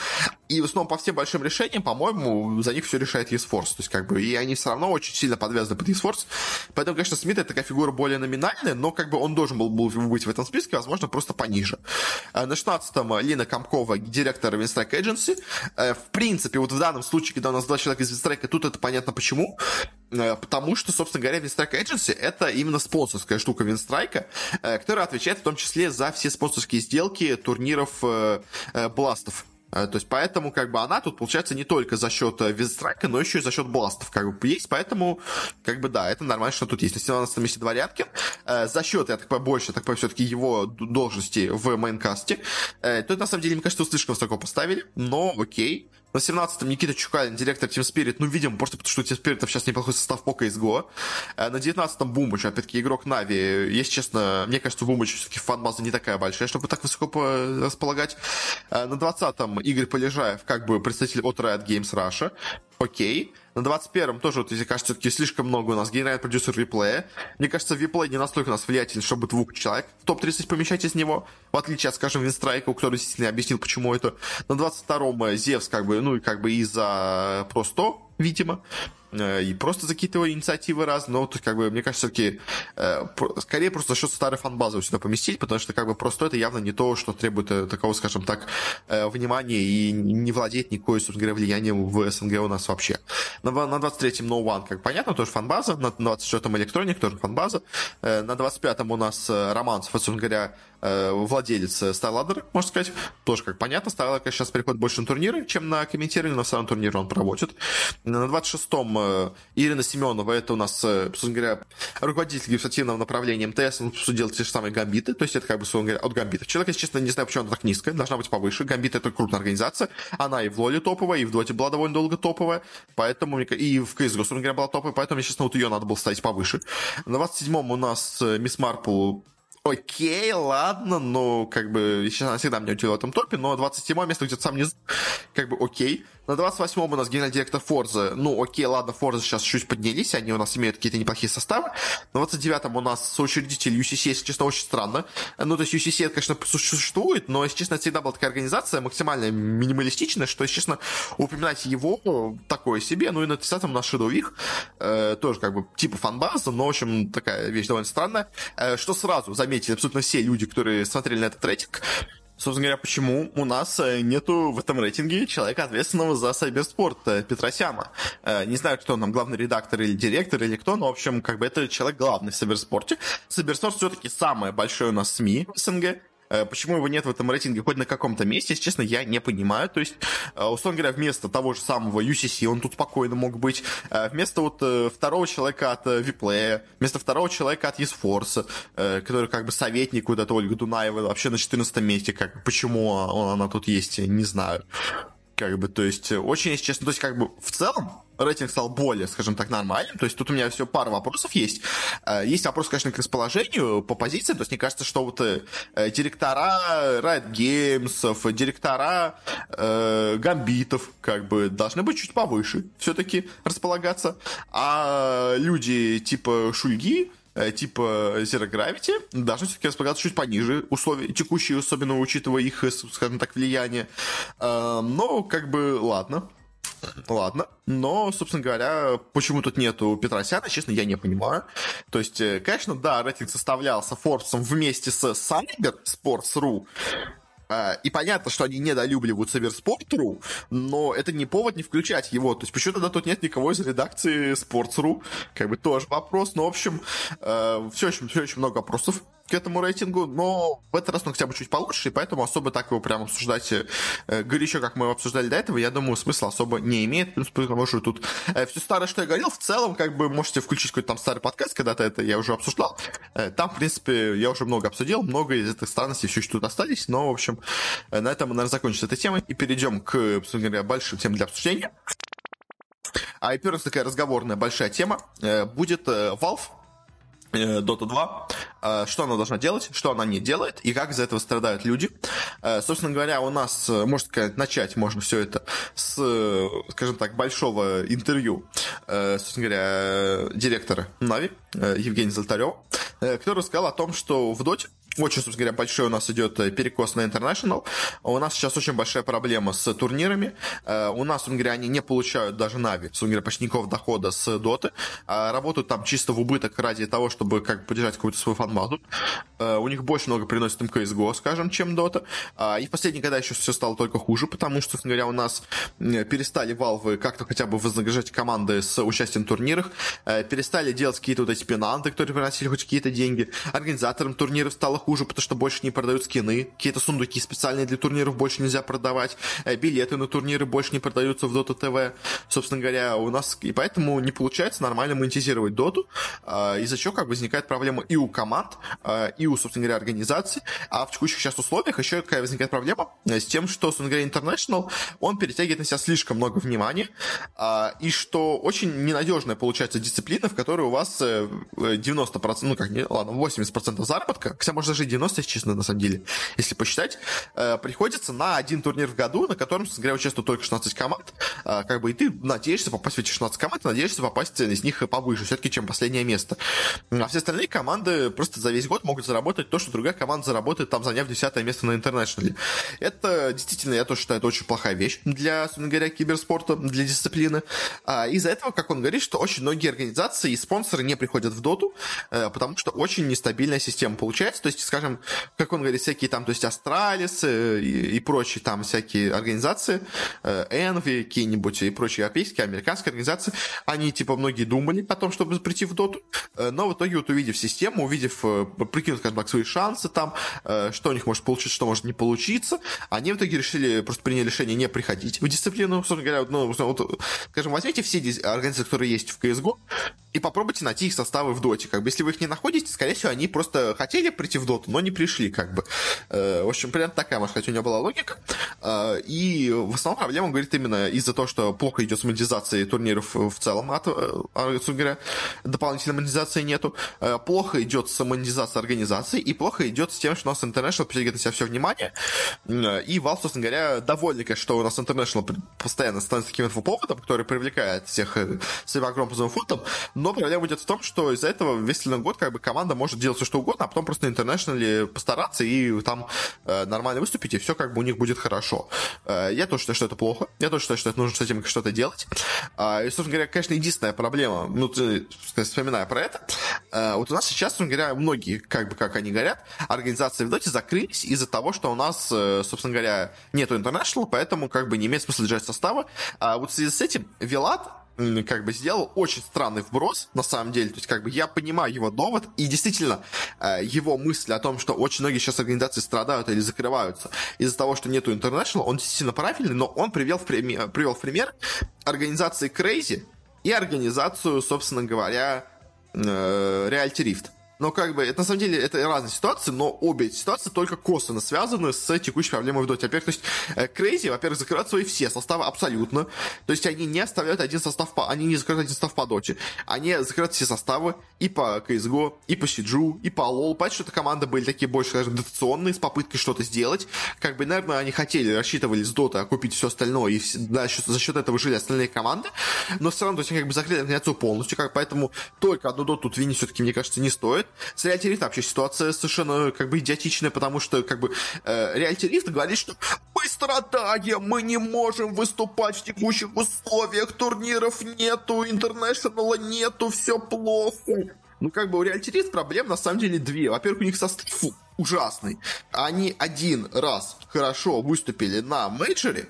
[SPEAKER 1] И в основном по всем большим решениям, по-моему, за них все решает eSforce. То есть, как бы, и они все равно очень сильно подвязаны под eSforce. Поэтому, конечно, Смит это такая фигура более номинальная, но как бы он должен был, был быть в этом списке, возможно, просто пониже. Э, на 16-м Лина Комкова, директор Winstrike Agency. Э, в принципе, вот в данном случае, когда у нас два человека из Winstrike, тут это понятно почему. Э, потому что, собственно говоря, Winstrike Agency — это именно спонсорская штука Винстрайка, э, которая отвечает в том числе за все спонсорские сделки турниров э, бластов. То есть поэтому как бы она тут получается не только за счет Винстрайка, но еще и за счет бластов как бы есть, поэтому как бы да, это нормально, что тут есть. На месте Дворянкин, за счет, я так понимаю, больше, так понимаю, все-таки его должности в мейнкасте, то на самом деле, мне кажется, слишком высоко поставили, но окей. На 17-м Никита Чукалин, директор Team Spirit. Ну, видимо, просто потому что у Team Spirit сейчас неплохой состав по CSGO. Э, на 19-м Бумыч, опять-таки, игрок Нави. Если честно, мне кажется, Бумыч все-таки фан-база не такая большая, чтобы так высоко располагать. Э, на 20-м Игорь Полежаев, как бы представитель от Riot Games Russia. Окей. На 21-м тоже, вот, мне кажется, все-таки слишком много у нас генеральный продюсер виплея. Мне кажется, виплей не настолько у нас влиятельный, чтобы двух человек в топ-30 помещать из него, в отличие от, скажем, Винстрайка, который действительно объяснил, почему это. На 22-м Зевс, как бы, ну и как бы из-за просто, видимо. Э, и просто какие-то его инициативы разные, но вот, как бы, мне кажется, все-таки э, скорее просто за счет старой фан-базы сюда поместить, потому что как бы просто это явно не то, что требует э, такого, скажем так, внимания и не владеет никакой, собственно говоря, влиянием в СНГ у нас вообще. На, на 23-м No One, как понятно, тоже фан-база, на 24-м Electronic тоже фан-база, на 25-м у нас Романцев, собственно говоря, владелец StyleLadder, можно сказать, тоже как понятно, StyleLadder сейчас переходит больше на турниры, чем на комментирование, но самом турнире он проводит. На 26-м Э, Ирина Семенова, это у нас, э, собственно говоря, руководитель гипсативного направления МТС, он делает те же самые гамбиты, то есть это как бы, собственно говоря, от гамбитов. Человек, если честно, не знаю, почему она так низкая, должна быть повыше. Гамбит это крупная организация, она и в Лоле топовая, и в Доте была довольно долго топовая, поэтому, и в CSGO, собственно говоря, была топовая, поэтому, естественно, вот ее надо было ставить повыше. На 27-м у нас э, Мисс Марпл окей, ладно, ну, как бы, сейчас она всегда меня удивила в этом топе, но 27 место где-то сам не... Как бы, окей. На 28-м у нас генеральный директор Форза. Ну, окей, ладно, Форза сейчас чуть поднялись, они у нас имеют какие-то неплохие составы. На 29-м у нас соучредитель UCC, если честно, очень странно. Ну, то есть UCC, это, конечно, существует, но, если честно, всегда была такая организация максимально минималистичная, что, если честно, упоминать его такое себе. Ну, и на 30-м у нас Week, э, тоже как бы типа фанбаза, но, в общем, такая вещь довольно странная. Э, что сразу заметили абсолютно все люди, которые смотрели на этот рейтинг, Собственно говоря, почему у нас э, нету в этом рейтинге человека, ответственного за сайберспорт, э, Петросяна. Э, не знаю, кто нам, главный редактор или директор, или кто, но, в общем, как бы это человек главный в сайберспорте. Сайберспорт все-таки самое большое у нас СМИ СНГ, почему его нет в этом рейтинге хоть на каком-то месте, если честно, я не понимаю. То есть, э, условно говоря, вместо того же самого UCC он тут спокойно мог быть, э, вместо вот второго человека от Виплея, вместо второго человека от Есфорса, который как бы советник вот эта Ольга Дунаева вообще на 14 месте, как почему она тут есть, не знаю. Как бы, то есть, очень, если честно, то есть, как бы, в целом, рейтинг стал более, скажем так, нормальным. То есть тут у меня все пара вопросов есть. Э, есть вопрос, конечно, к расположению по позициям. То есть мне кажется, что вот э, директора Riot Games, директора э, Гамбитов, как бы, должны быть чуть повыше все-таки располагаться. А люди типа Шульги, э, типа Zero Gravity должны все-таки располагаться чуть пониже условия, текущие, особенно учитывая их, скажем так, влияние. Но, как бы, ладно. Ладно. Но, собственно говоря, почему тут нету Петросяна, честно, я не понимаю. То есть, э, конечно, да, рейтинг составлялся Форбсом вместе с Cyber Sports.ru, и понятно, что они недолюбливают Северспорт.ру, но это не повод не включать его. То есть почему тогда тут нет никого из редакции Sports.ru? Как бы тоже вопрос. Но, в общем, э, все, очень, все очень много вопросов к этому рейтингу, но в этот раз он хотя бы чуть получше, и поэтому особо так его прям обсуждать э, горячо, как мы его обсуждали до этого, я думаю, смысла особо не имеет. Принципе, потому что тут э, все старое, что я говорил, в целом, как бы можете включить какой-то там старый подкаст, когда-то это я уже обсуждал. Э, там, в принципе, я уже много обсудил, много из этих странностей все еще тут остались, но, в общем, э, на этом мы, наверное, закончим с этой и перейдем к, собственно говоря, большим темам для обсуждения. А и первая такая разговорная большая тема э, будет э, Valve, Dota 2, э, что она должна делать, что она не делает, и как из-за этого страдают люди. Э, собственно говоря, у нас, можно сказать, начать можно все это с, скажем так, большого интервью, собственно говоря, директора Нави Евгения Золотарева, который рассказал о том, что в Доте очень, собственно говоря, большой у нас идет э, перекос на International. У нас сейчас очень большая проблема с турнирами. Э, у нас, собственно говоря, они не получают даже Нави, собственно говоря, почти никакого дохода с Доты. А работают там чисто в убыток ради того, чтобы как поддержать какую-то свою фан-базу. Э, у них больше много приносит CSGO, скажем, чем Дота. А, и в последние года еще все стало только хуже, потому что, собственно говоря, у нас перестали Valve как-то хотя бы вознаграждать команды с участием в турнирах, перестали делать какие-то вот эти пенанты, которые приносили хоть какие-то деньги. Организаторам турниров стало хуже, потому что больше не продают скины, какие-то сундуки специальные для турниров больше нельзя продавать, э, билеты на турниры больше не продаются в Dota TV, собственно говоря, у нас, и поэтому не получается нормально монетизировать а, из-за чего как возникает проблема и у команд, а, и у, собственно говоря, организаций, а в текущих сейчас условиях еще какая возникает проблема э, с тем, что, собственно International, он перетягивает на себя слишком много внимания, а, и что очень ненадежная получается дисциплина, в которой у вас 90%, э, ну как, не, ладно, 80% заработка, хотя можно даже 90, если честно, на самом деле, если посчитать, э, приходится на один турнир в году, на котором, собственно говоря, участвует только 16 команд, э, как бы и ты надеешься попасть в эти 16 команд, надеешься попасть из них повыше, все-таки, чем последнее место. А все остальные команды просто за весь год могут заработать то, что другая команда заработает, там, заняв 10 место на интернешнале. Это действительно, я тоже считаю, это очень плохая вещь для, собственно говоря, киберспорта, для дисциплины. А из-за этого, как он говорит, что очень многие организации и спонсоры не приходят в доту, э, потому что очень нестабильная система получается. То есть, скажем, как он говорит, всякие там, то есть Астралис э, и, и прочие там всякие организации, Envy, какие-нибудь и прочие европейские, американские организации, они типа многие думали о том, чтобы прийти в доту, э, но в итоге вот увидев систему, увидев, э, прикинув, скажем так, свои шансы там, что у них может получиться, что может не получиться, они в итоге решили, просто приняли решение не приходить в дисциплину, собственно говоря, ну, вот, скажем, возьмите все организации, которые есть в CSGO, и попробуйте найти их составы в доте. Как бы, если вы их не находите, скорее всего, они просто хотели прийти в доту, но не пришли, как бы. Э, в общем, примерно такая, может быть, у него была логика. Э, и в основном проблема, говорит, именно из-за того, что плохо идет с монетизацией турниров в целом, от, а, говоря, дополнительной монетизации нету. Плохо идет с монетизацией организации, и плохо идет с тем, что у нас International притягивает на себя все внимание. И Valve, собственно говоря, довольны, что у нас International постоянно становится таким инфоповодом, который привлекает всех своим огромным футом, но проблема идет в том, что из-за этого весь следующий год как бы команда может делать все что угодно, а потом просто на International постараться и там э, нормально выступить, и все как бы у них будет хорошо. Э, я тоже считаю, что это плохо. Я тоже считаю, что это нужно с этим что-то делать. Э, и, собственно говоря, конечно, единственная проблема, ну, ты, вспоминая про это, э, вот у нас сейчас, собственно говоря, многие, как бы как они говорят, организации в Доте закрылись из-за того, что у нас, э, собственно говоря, нету International, поэтому как бы не имеет смысла держать составы. А вот в связи с этим Вилат как бы сделал очень странный вброс, на самом деле. То есть, как бы я понимаю его довод, и действительно, э, его мысль о том, что очень многие сейчас организации страдают или закрываются из-за того, что нету International, он действительно правильный, но он привел в пример, привел в пример организации Crazy и организацию, собственно говоря, э, Reality Rift. Но как бы, это на самом деле, это разные ситуации, но обе эти ситуации только косвенно связаны с текущей проблемой в доте. Во-первых, то есть, э, Crazy, во-первых, закрывают свои все составы абсолютно. То есть, они не оставляют один состав по... Они не закрывают один состав по доте. Они закрывают все составы и по CSGO, и по Сиджу, и по LoL. Понятно, что это команды были такие больше, скажем, дотационные, с попыткой что-то сделать. Как бы, наверное, они хотели, рассчитывали с доты окупить все остальное, и да, за счет этого жили остальные команды. Но все равно, то есть, они как бы закрыли организацию полностью, как, поэтому только одну доту тут винить все-таки, мне кажется, не стоит. С Reality Rift вообще ситуация совершенно как бы идиотичная, потому что как бы э, Reality Rift говорит, что мы страдаем, мы не можем выступать в текущих условиях, турниров нету, интернешнала нету, все плохо. Ну, как бы у Reality Rift проблем на самом деле две. Во-первых, у них состав ужасный. Они один раз хорошо выступили на мейджоре,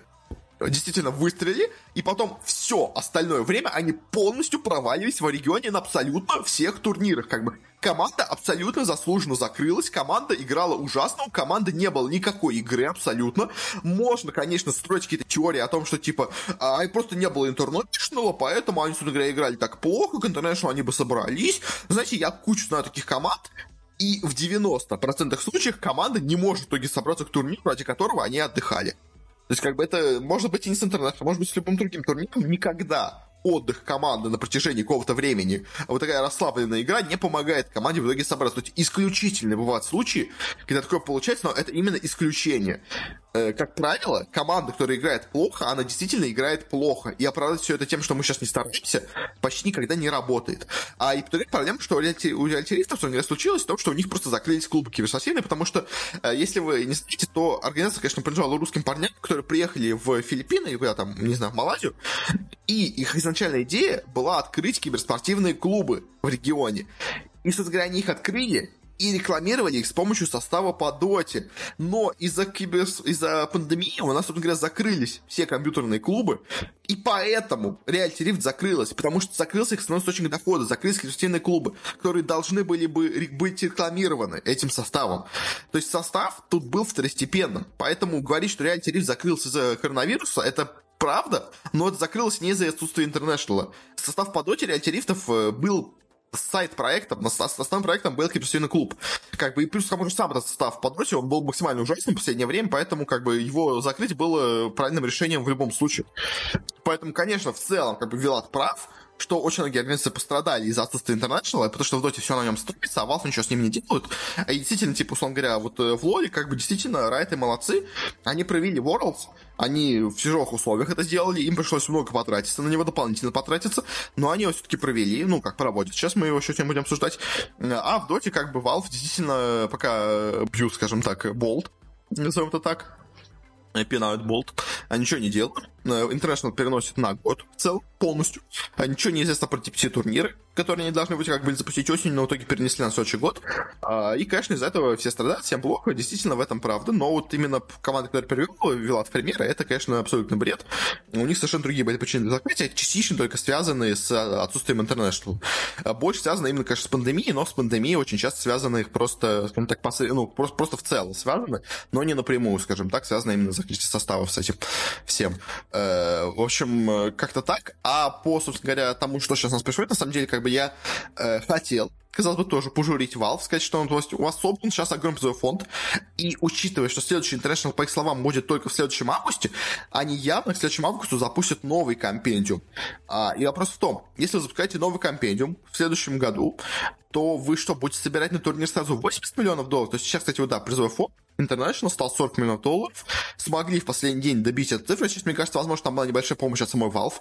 [SPEAKER 1] действительно выстрелили, и потом все остальное время они полностью провалились в регионе на абсолютно всех турнирах. Как бы команда абсолютно заслуженно закрылась, команда играла ужасно, у команды не было никакой игры абсолютно. Можно, конечно, строить какие-то теории о том, что типа а, просто не было интернешнл, поэтому они, собственно говоря, играли так плохо, к интернешнл они бы собрались. Знаете, я кучу знаю таких команд, и в 90% случаев команда не может в итоге собраться к турниру, ради которого они отдыхали. То есть, как бы это может быть и не с интернетом, может быть с любым другим турниром. Никогда отдых команды на протяжении какого-то времени, а вот такая расслабленная игра не помогает команде в итоге собраться. То есть исключительно бывают случаи, когда такое получается, но это именно исключение. Э, как правило, команда, которая играет плохо, она действительно играет плохо. И оправдать все это тем, что мы сейчас не стараемся, почти никогда не работает. А и вторая проблема, что у реалитаристов, что случилось, в том, что у них просто закрылись клубы киберспортивные, потому что, э, если вы не знаете, то организация, конечно, принадлежала русским парням, которые приехали в Филиппины, или куда там, не знаю, в Малайзию, и их изначальная идея была открыть киберспортивные клубы в регионе. И, говоря, они их открыли, и рекламировали их с помощью состава по доте. Но из-за кибер... из-за пандемии у нас, собственно говоря, закрылись все компьютерные клубы, и поэтому Reality Rift закрылась, потому что закрылся их основной источник дохода, закрылись киберспортивные клубы, которые должны были бы быть рекламированы этим составом. То есть состав тут был второстепенным, поэтому говорить, что Reality Rift закрылся из-за коронавируса, это правда, но это закрылось не из-за отсутствия интернешнала. Состав по доте реальтерифтов э, был сайт проектом, основным проектом был киберспортивный клуб. Как бы, и плюс, к тому же, сам этот состав в подбросе, он был максимально ужасным в последнее время, поэтому, как бы, его закрыть было правильным решением в любом случае. Поэтому, конечно, в целом, как бы, Вилат прав, что очень многие организации пострадали из-за отсутствия интернешнала, потому что в доте все на нем строится, а Valve ничего с ним не делают. И действительно, типа, условно говоря, вот э, в Лоле, как бы, действительно, райты молодцы, они провели Worlds, они в тяжелых условиях это сделали, им пришлось много потратиться, на него дополнительно потратиться, но они его все-таки провели, ну, как проводят. Сейчас мы его еще не будем обсуждать. А в доте, как бы, Valve действительно пока бьют, скажем так, болт, назовем это так, пинают болт, а ничего не делают. International переносит на год в целом полностью. А ничего не известно про TPC турниры, которые они должны быть как бы запустить осенью, но в итоге перенесли на следующий год. А, и, конечно, из-за этого все страдают, всем плохо, действительно в этом правда. Но вот именно команда, которая привела, вела в примеры, это, конечно, абсолютно бред. У них совершенно другие были причины для закрытия, частично только связанные с отсутствием International. А больше связано именно, конечно, с пандемией, но с пандемией очень часто связаны их просто, скажем так, пос... ну, просто, просто в целом связаны, но не напрямую, скажем так, связано именно с закрытием составов с этим всем. Э, в общем, э, как-то так. А по, собственно говоря, тому, что сейчас нас происходит, на самом деле, как бы я э, хотел казалось бы, тоже пожурить Valve, сказать, что он, то есть, у вас собран сейчас огромный призовой фонд, и учитывая, что следующий International, по их словам, будет только в следующем августе, они явно к следующему августу запустят новый компендиум. А, и вопрос в том, если вы запускаете новый компендиум в следующем году, то вы что, будете собирать на турнир сразу 80 миллионов долларов? То есть сейчас, кстати, вот да, призовой фонд International стал 40 миллионов долларов, смогли в последний день добить эту цифру. Сейчас, мне кажется, возможно, там была небольшая помощь от самой Valve.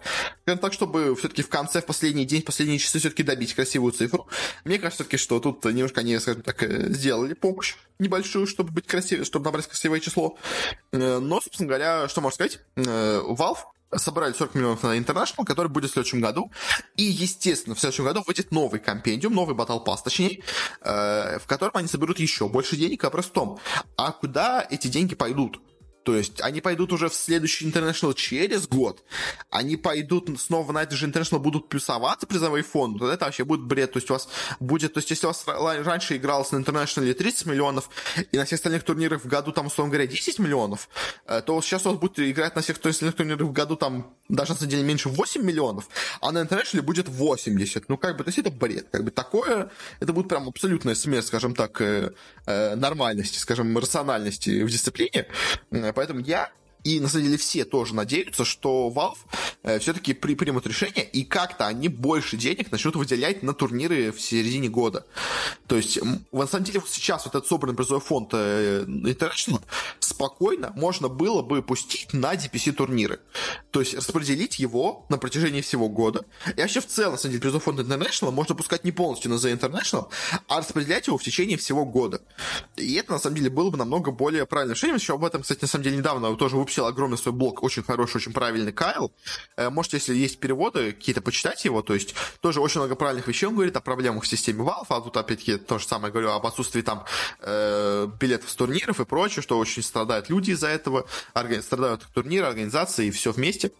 [SPEAKER 1] Так, чтобы все-таки в конце, в последний день, в последние часы все-таки добить красивую цифру. Мне кажется, все-таки, что тут немножко они, скажем так, э, сделали помощь небольшую, чтобы быть красивее, чтобы набрать красивое число. Э, но, собственно говоря, что можно сказать? Э, Valve собрали 40 миллионов на International, который будет в следующем году. И, естественно, в следующем году выйдет новый компендиум, новый Battle Pass, точнее, э, в котором они соберут еще больше денег. Вопрос в том, а куда эти деньги пойдут? То есть они пойдут уже в следующий International через год. Они пойдут снова на это же International, будут плюсоваться призовой фонд. Вот это вообще будет бред. То есть у вас будет... То есть если у вас раньше игралось на International 30 миллионов, и на всех остальных турнирах в году там, условно говоря, 10 миллионов, э, то сейчас у вас будет играть на всех остальных турнирах в году там даже на самом деле меньше 8 миллионов, а на International будет 80. Ну как бы, то есть это бред. Как бы такое, это будет прям абсолютная смерть, скажем так, э, э, нормальности, скажем, рациональности в дисциплине Поэтому я и на самом деле все тоже надеются, что Valve э, все-таки при, примут решение, и как-то они больше денег начнут выделять на турниры в середине года. То есть, на самом деле, сейчас вот этот собранный призовой фонд э, International спокойно можно было бы пустить на DPC турниры. То есть, распределить его на протяжении всего года. И вообще, в целом, на самом деле, призовой фонд International можно пускать не полностью на The International, а распределять его в течение всего года. И это, на самом деле, было бы намного более правильным решением. Еще об этом, кстати, на самом деле, недавно тоже выпустили запустил огромный свой блог, очень хороший, очень правильный Кайл. Э, можете, если есть переводы, какие-то почитать его, то есть тоже очень много правильных вещей он говорит о проблемах в системе Valve, а тут опять-таки то же самое говорю об отсутствии там э, билетов с турниров и прочее, что очень страдают люди из-за этого, страдают турниры, организации и все вместе.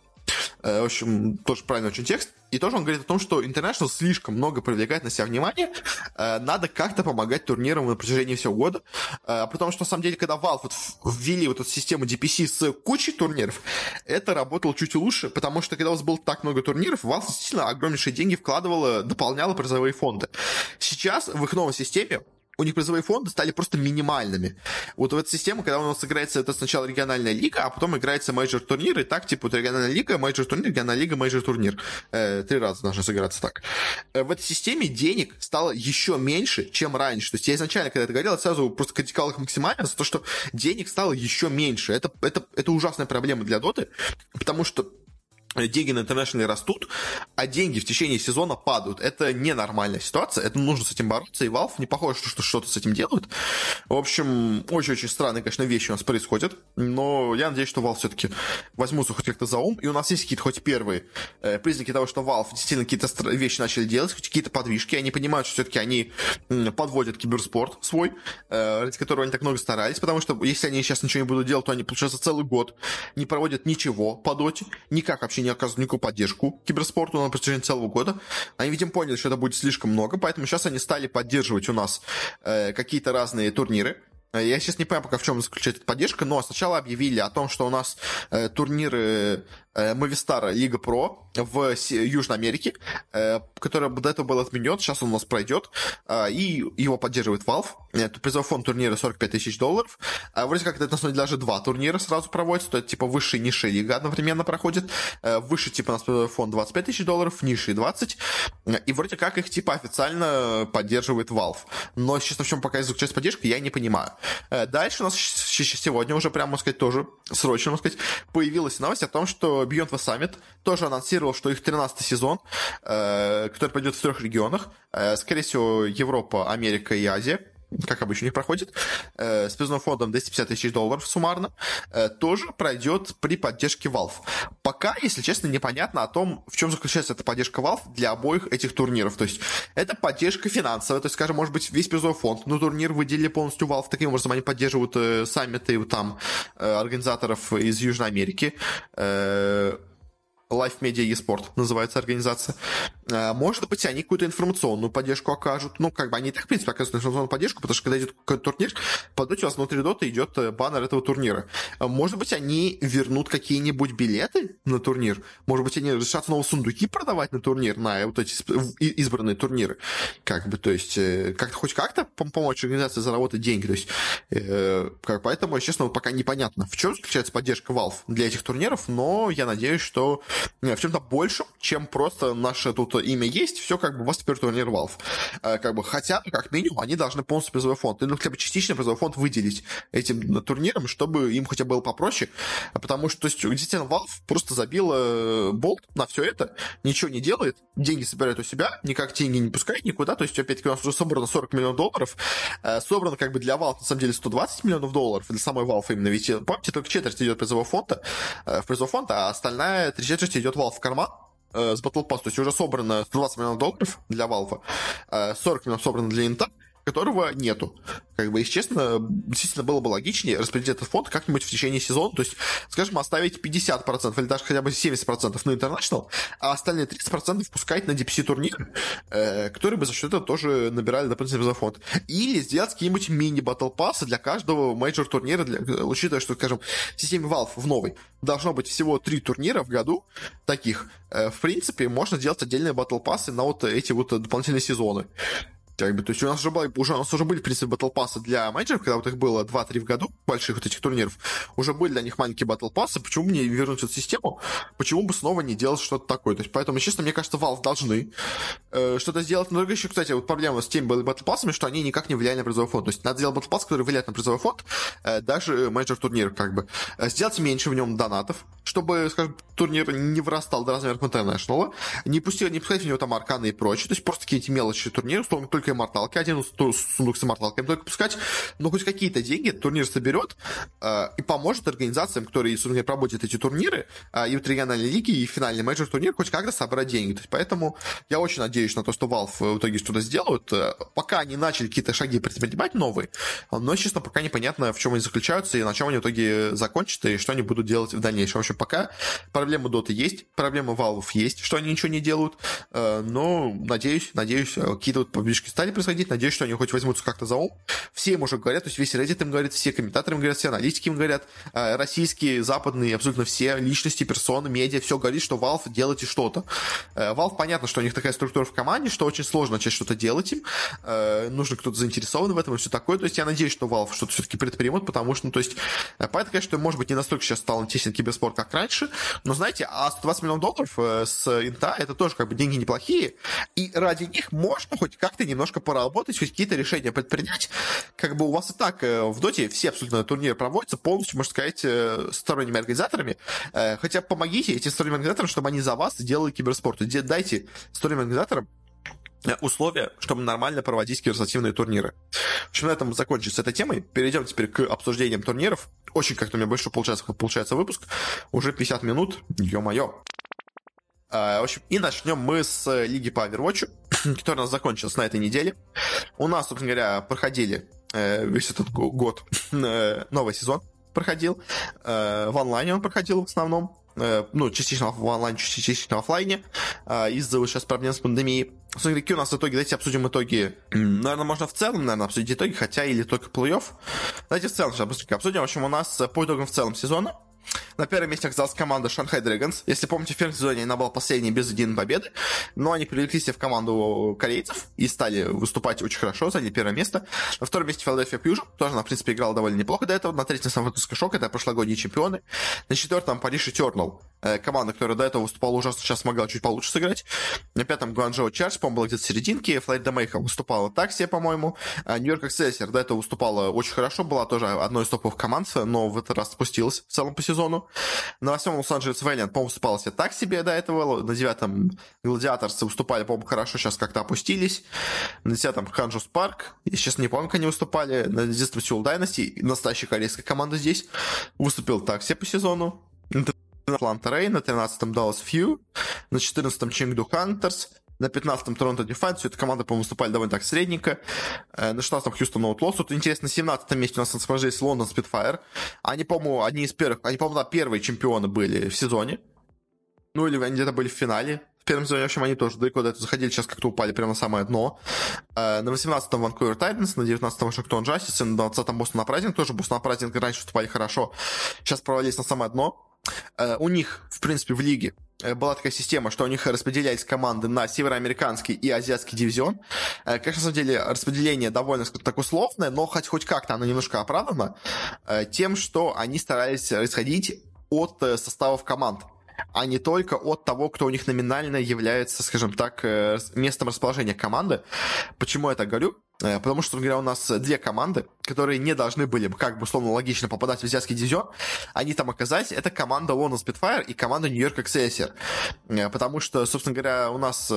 [SPEAKER 1] Э, в общем, тоже правильный очень текст. И тоже он говорит о том, что International слишком много привлекает на себя внимание, э, надо как-то помогать турнирам на протяжении всего года, э, потому что, на самом деле, когда Valve вот ввели вот эту систему DPC с кучей турниров, это работало чуть лучше, потому что, когда у вас было так много турниров, Valve действительно огромнейшие деньги вкладывала, дополняла призовые фонды. Сейчас в их новой системе у них призовые фонды стали просто минимальными. Вот в этой системе, когда у нас играется это сначала региональная лига, а потом играется мейджор турнир, и так, типа, вот региональная лига, мейджор турнир, региональная лига, мейджор турнир. Э, три раза должно сыграться так. Э, в этой системе денег стало еще меньше, чем раньше. То есть я изначально, когда это говорил, сразу просто критиковал их максимально за то, что денег стало еще меньше. Это, это, это ужасная проблема для Доты, потому что деньги на интернешнле растут, а деньги в течение сезона падают. Это ненормальная ситуация, это нужно с этим бороться, и Valve не похоже, что что-то с этим делают. В общем, очень-очень странные, конечно, вещи у нас происходят, но я надеюсь, что Valve все-таки возьмутся хоть как-то за ум, и у нас есть какие-то хоть первые э, признаки того, что Valve действительно какие-то вещи начали делать, хоть какие-то подвижки, они понимают, что все-таки они подводят киберспорт свой, э, ради которого они так много старались, потому что если они сейчас ничего не будут делать, то они, получается, целый год не проводят ничего по доте, никак вообще не оказывают никакую поддержку киберспорту на протяжении целого года. Они, видимо, поняли, что это будет слишком много, поэтому сейчас они стали поддерживать у нас э, какие-то разные турниры. Э, я сейчас не понимаю пока, в чем заключается поддержка, но сначала объявили о том, что у нас э, турниры Movistar Лига Про в Южной Америке, э, который до этого был отменен, сейчас он у нас пройдет, э, и его поддерживает Valve. Это призовой фонд турнира 45 тысяч долларов. Вроде как это на деле даже два турнира сразу проводятся, то есть типа высшая и низшая лига одновременно проходит. Э, выше типа у нас призовой фонд 25 тысяч долларов, низший 20. И вроде как их типа официально поддерживает Valve. Но, честно, в чем пока заключается поддержка, я не понимаю. Э, дальше у нас сегодня уже прямо, можно сказать, тоже срочно, можно сказать, появилась новость о том, что Beyond the Summit тоже анонсировал, что их 13 сезон, э, который пойдет в трех регионах, э, скорее всего, Европа, Америка и Азия, как обычно у них проходит, э, с призовным фондом 250 тысяч долларов суммарно, э, тоже пройдет при поддержке Valve. Пока, если честно, непонятно о том, в чем заключается эта поддержка Valve для обоих этих турниров. То есть, это поддержка финансовая, то есть, скажем, может быть, весь призовой фонд, но турнир выделили полностью Valve, таким образом они поддерживают э, саммиты там э, организаторов из Южной Америки, э, Life Media eSport называется организация. А, может быть, они какую-то информационную поддержку окажут. Ну, как бы они так, в принципе, оказывают информационную поддержку, потому что когда идет турнир, по доте у вас внутри дота идет э, баннер этого турнира. А, может быть, они вернут какие-нибудь билеты на турнир. Может быть, они решат снова сундуки продавать на турнир, на вот эти избранные турниры. Как бы, то есть, э, как-то хоть как-то помочь организации заработать деньги. То есть, э, как, поэтому, честно, пока непонятно, в чем заключается поддержка Valve для этих турниров, но я надеюсь, что в чем-то большем, чем просто наше тут имя есть, все как бы у вас теперь турнир Valve. Э, как бы, хотя, как минимум, они должны полностью призовой фонд, ну, хотя бы частично призовой фонд выделить этим турнирам, чтобы им хотя бы было попроще, потому что, то есть, действительно, Valve просто забила э, болт на все это, ничего не делает, деньги собирает у себя, никак деньги не пускает никуда, то есть, опять-таки, у нас уже собрано 40 миллионов долларов, э, собрано как бы для Valve, на самом деле, 120 миллионов долларов, для самой Valve именно, ведь, помните, только четверть идет призового фонда, в призовой фонд, а остальная три четверти идет Valve в карман, э, с Battle Pass, то есть уже собрано 120 миллионов долларов для Valve, э, 40 миллионов собрано для Инта, которого нету. Как бы, если честно, действительно было бы логичнее распределить этот фонд как-нибудь в течение сезона, то есть, скажем, оставить 50% или даже хотя бы 70% на International, а остальные 30% пускать на DPC-турнир, э, которые бы за счет этого тоже набирали дополнительный призфонд. Или сделать какие-нибудь мини-battle pass ы для каждого мейджор турнира, для, учитывая, что, скажем, в системе Valve в новой должно быть всего три турнира в году таких. Э, в принципе, можно сделать отдельные батл пассы на вот эти вот дополнительные сезоны. Как бы, то есть у нас уже, были, уже, у нас уже были, в принципе, батл пассы для менеджеров, когда вот их было 2-3 в году, больших вот этих турниров, уже были для них маленькие батл пассы, почему бы не вернуть эту систему, почему бы снова не делать что-то такое, то есть поэтому, честно, мне кажется, Valve должны э, что-то сделать, но еще, кстати, вот проблема с теми батл пассами, что они никак не влияют на призовой фонд, то есть надо сделать батл пасс, который влияет на призовой фонд, э, даже менеджер турнира, как бы, э, сделать меньше в нем донатов, чтобы, скажем, турнир не вырастал до размеров International, не, пустил, не пускать в него там арканы и прочее, то есть просто какие-то мелочи турнира, только только имморталки, один сундук с имморталками только пускать, но хоть какие-то деньги турнир соберет э, и поможет организациям, которые, собственно, проводят эти турниры, э, и вот региональные лиги, и финальный менеджер турнир, хоть как-то собрать деньги. То есть, поэтому я очень надеюсь на то, что Valve в итоге что-то сделают. Пока они начали какие-то шаги предпринимать новые, но, честно, пока непонятно, в чем они заключаются, и на чем они в итоге закончат, и что они будут делать в дальнейшем. В общем, пока проблемы Dota есть, проблемы Valve есть, что они ничего не делают, но надеюсь, надеюсь, какие-то вот победички стали происходить, надеюсь, что они хоть возьмутся как-то за ум. Все им уже говорят, то есть весь Reddit им говорит, все комментаторы им говорят, все аналитики им говорят, э, российские, западные, абсолютно все личности, персоны, медиа, все говорит, что Valve делайте что-то. Э, Valve, понятно, что у них такая структура в команде, что очень сложно начать что-то делать им, э, нужно кто-то заинтересован в этом и все такое, то есть я надеюсь, что Valve что-то все-таки предпримут, потому что, ну, то есть, понятно, конечно, может быть, не настолько сейчас стал интересен киберспорт, как раньше, но, знаете, а 120 миллионов долларов с инта, это тоже как бы деньги неплохие, и ради них можно хоть как-то немножко поработать, хоть какие-то решения предпринять. [laughs] Как бы у вас и так э, в Доте все абсолютно турниры проводятся полностью, можно сказать, э, сторонними организаторами. Э, хотя помогите этим сторонним организаторам, чтобы они за вас делали киберспорт. Дайте сторонним организаторам условия, чтобы нормально проводить киберспортивные турниры. В общем, на этом закончится эта тема. Перейдем теперь к обсуждениям турниров. Очень как-то у меня больше получается, получается выпуск. Уже 50 минут. Ё-моё. В общем, и начнем мы с лиги по Overwatch, [coughs] которая у нас закончилась на этой неделе. У нас, собственно говоря, проходили э, весь этот год [coughs] э, новый сезон проходил. Э, в онлайне он проходил в основном. Ну, частично в онлайне, частично в офлайне. Из-за вот сейчас проблем с пандемией. Собственно, какие у нас итоги? Давайте обсудим итоги. Наверное, можно в целом, наверное, обсудить итоги, хотя или только плей-офф. Давайте в целом сейчас быстренько обсудим. В общем, у нас по итогам в целом сезона на первом месте оказалась команда Shanghai Dragons. Если помните, в первом сезоне она была последней без единой победы, но они привлекли себе в команду корейцев и стали выступать очень хорошо, заняли первое место. На втором месте Philadelphia Fusion, тоже она, в принципе, играла довольно неплохо до этого. На третьем Сан-Франциско Шок, это прошлогодние чемпионы. На четвертом Paris Eternal, э, команда, которая до этого выступала ужасно, сейчас смогла чуть получше сыграть. На пятом Guangzhou Charge, по-моему, была где-то в серединке. Florida Mayhem выступала так себе, по-моему. New York Excelsior до этого выступала очень хорошо, была тоже одной из топовых команд, но в этот раз спустилась в целом по сезону. На восьмом Los Angeles Valiant, по-моему, выступал себе так себе до этого. На девятом Гладиаторсы выступали, по-моему, хорошо, сейчас как-то опустились. На десятом Hangzhou Spark. Я сейчас не помню, как они выступали. На десятом Seoul Dynasty, настоящая корейская команда здесь, выступил так себе по сезону. Атланта Рей, на 13-м Dallas Few, на 14-м Chengdu Hunters, на 15-м Торонто Defiance, все эта команда, по-моему, выступали довольно так средненько. Э, на 16-м Хьюстон Outlaws. Тут интересно, на 17-м месте у нас расположились Лондон Spitfire. Они, по-моему, одни из первых, они, по-моему, да, первые чемпионы были в сезоне. Ну, или они где-то были в финале. В первом сезоне, в общем, они тоже далеко до этого заходили, сейчас как-то упали прямо на самое дно. Э, на 18-м Vancouver Titans, на 19-м Вашингтон Justice, на 20-м Бостон Апрайзинг, тоже Бостон Апрайзинг раньше выступали хорошо, сейчас провалились на самое дно. Э, у них, в принципе, в лиге э, была такая система, что у них распределялись команды на североамериканский и азиатский дивизион. Э, конечно, на самом деле, распределение довольно так условное, но хоть, хоть как-то оно немножко оправдано тем, что они старались исходить от составов команд а не только от того, кто у них номинально является, скажем так, местом расположения команды. Почему я так говорю? Потому что, говоря, у нас две команды, которые не должны были, как бы, условно, логично попадать в азиатский дивизион, они там оказались. Это команда Лондон Spitfire и команда Нью-Йорк Excelsior. Э, потому что, собственно говоря, у нас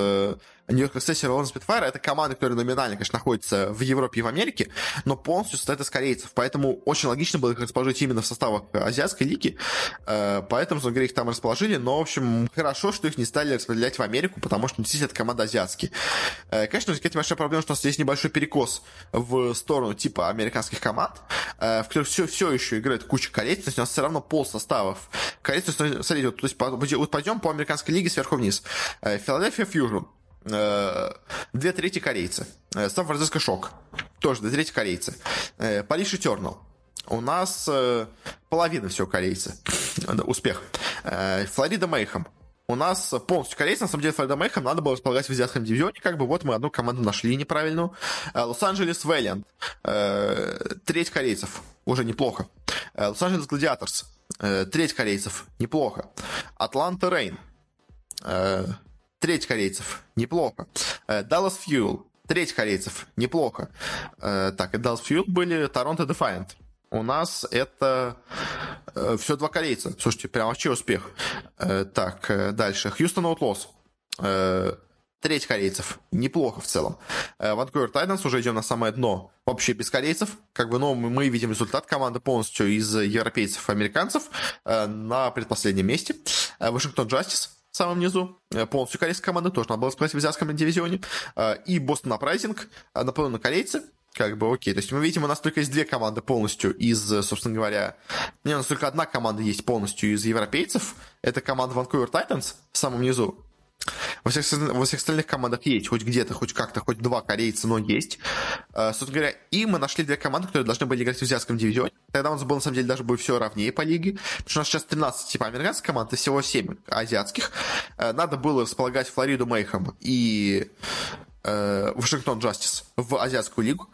[SPEAKER 1] Нью-Йорк Excelsior и Лондон Spitfire это команды, которые номинально, конечно, находятся в Европе и в Америке, но полностью состоят из корейцев. Поэтому очень логично было их расположить именно в составах азиатской лиги. Э, поэтому, собственно их там расположили. Но, в общем, хорошо, что их не стали распределять в Америку, потому что действительно это команда азиатские. Э, конечно, возникает большая проблема, что у нас есть небольшой перекос в сторону типа американских команд, э, в которых все, все еще играет куча корейцев, то есть у нас все равно пол составов корейцев. Смотрите, вот, то есть вот пойдем по американской лиге сверху вниз. Филадельфия Фьюжн, э, две трети корейцы. Э, Сан-Франциско Шок, тоже две трети корейцы. Париж и Тернал. У нас половина всего корейцы. [laughs] Успех. Флорида Мейхам у нас полностью корейцы, на самом деле, Флорида Мэйхэм надо было располагать в азиатском дивизионе, как бы вот мы одну команду нашли неправильную. Э, Лос-Анджелес Вэллиант, э, треть корейцев, уже неплохо. Э, Лос-Анджелес Гладиаторс, треть корейцев, неплохо. Атланта Рейн, треть корейцев, неплохо. Даллас Фьюл, треть корейцев, неплохо. Так, и Даллас Фьюл были Торонто Defiant, у нас это э, все два корейца. Слушайте, прям вообще успех. Э, так, э, дальше. Хьюстон Outlaws. Э, Треть корейцев. Неплохо в целом. Ванкувер Тайтанс уже идем на самое дно. Вообще без корейцев. Как бы, но ну, мы видим результат команды полностью из европейцев и американцев на предпоследнем месте. Вашингтон Джастис самом низу. Полностью корейская команда тоже надо было сказать в азиатском дивизионе. И Бостон Апрайзинг, наполовину корейцы как бы окей. То есть мы видим, у нас только есть две команды полностью из, собственно говоря... Не, у нас только одна команда есть полностью из европейцев. Это команда Vancouver Titans в самом низу. Во всех, во всех остальных командах есть хоть где-то, хоть как-то, хоть два корейца, но есть. Uh, собственно говоря, и мы нашли две команды, которые должны были играть в азиатском дивизионе. Тогда у нас было, на самом деле, даже будет все ровнее по лиге. Потому что у нас сейчас 13 типа американских команд, и всего 7 азиатских. Uh, надо было располагать Флориду Мейхам и э, Вашингтон Джастис в Азиатскую лигу,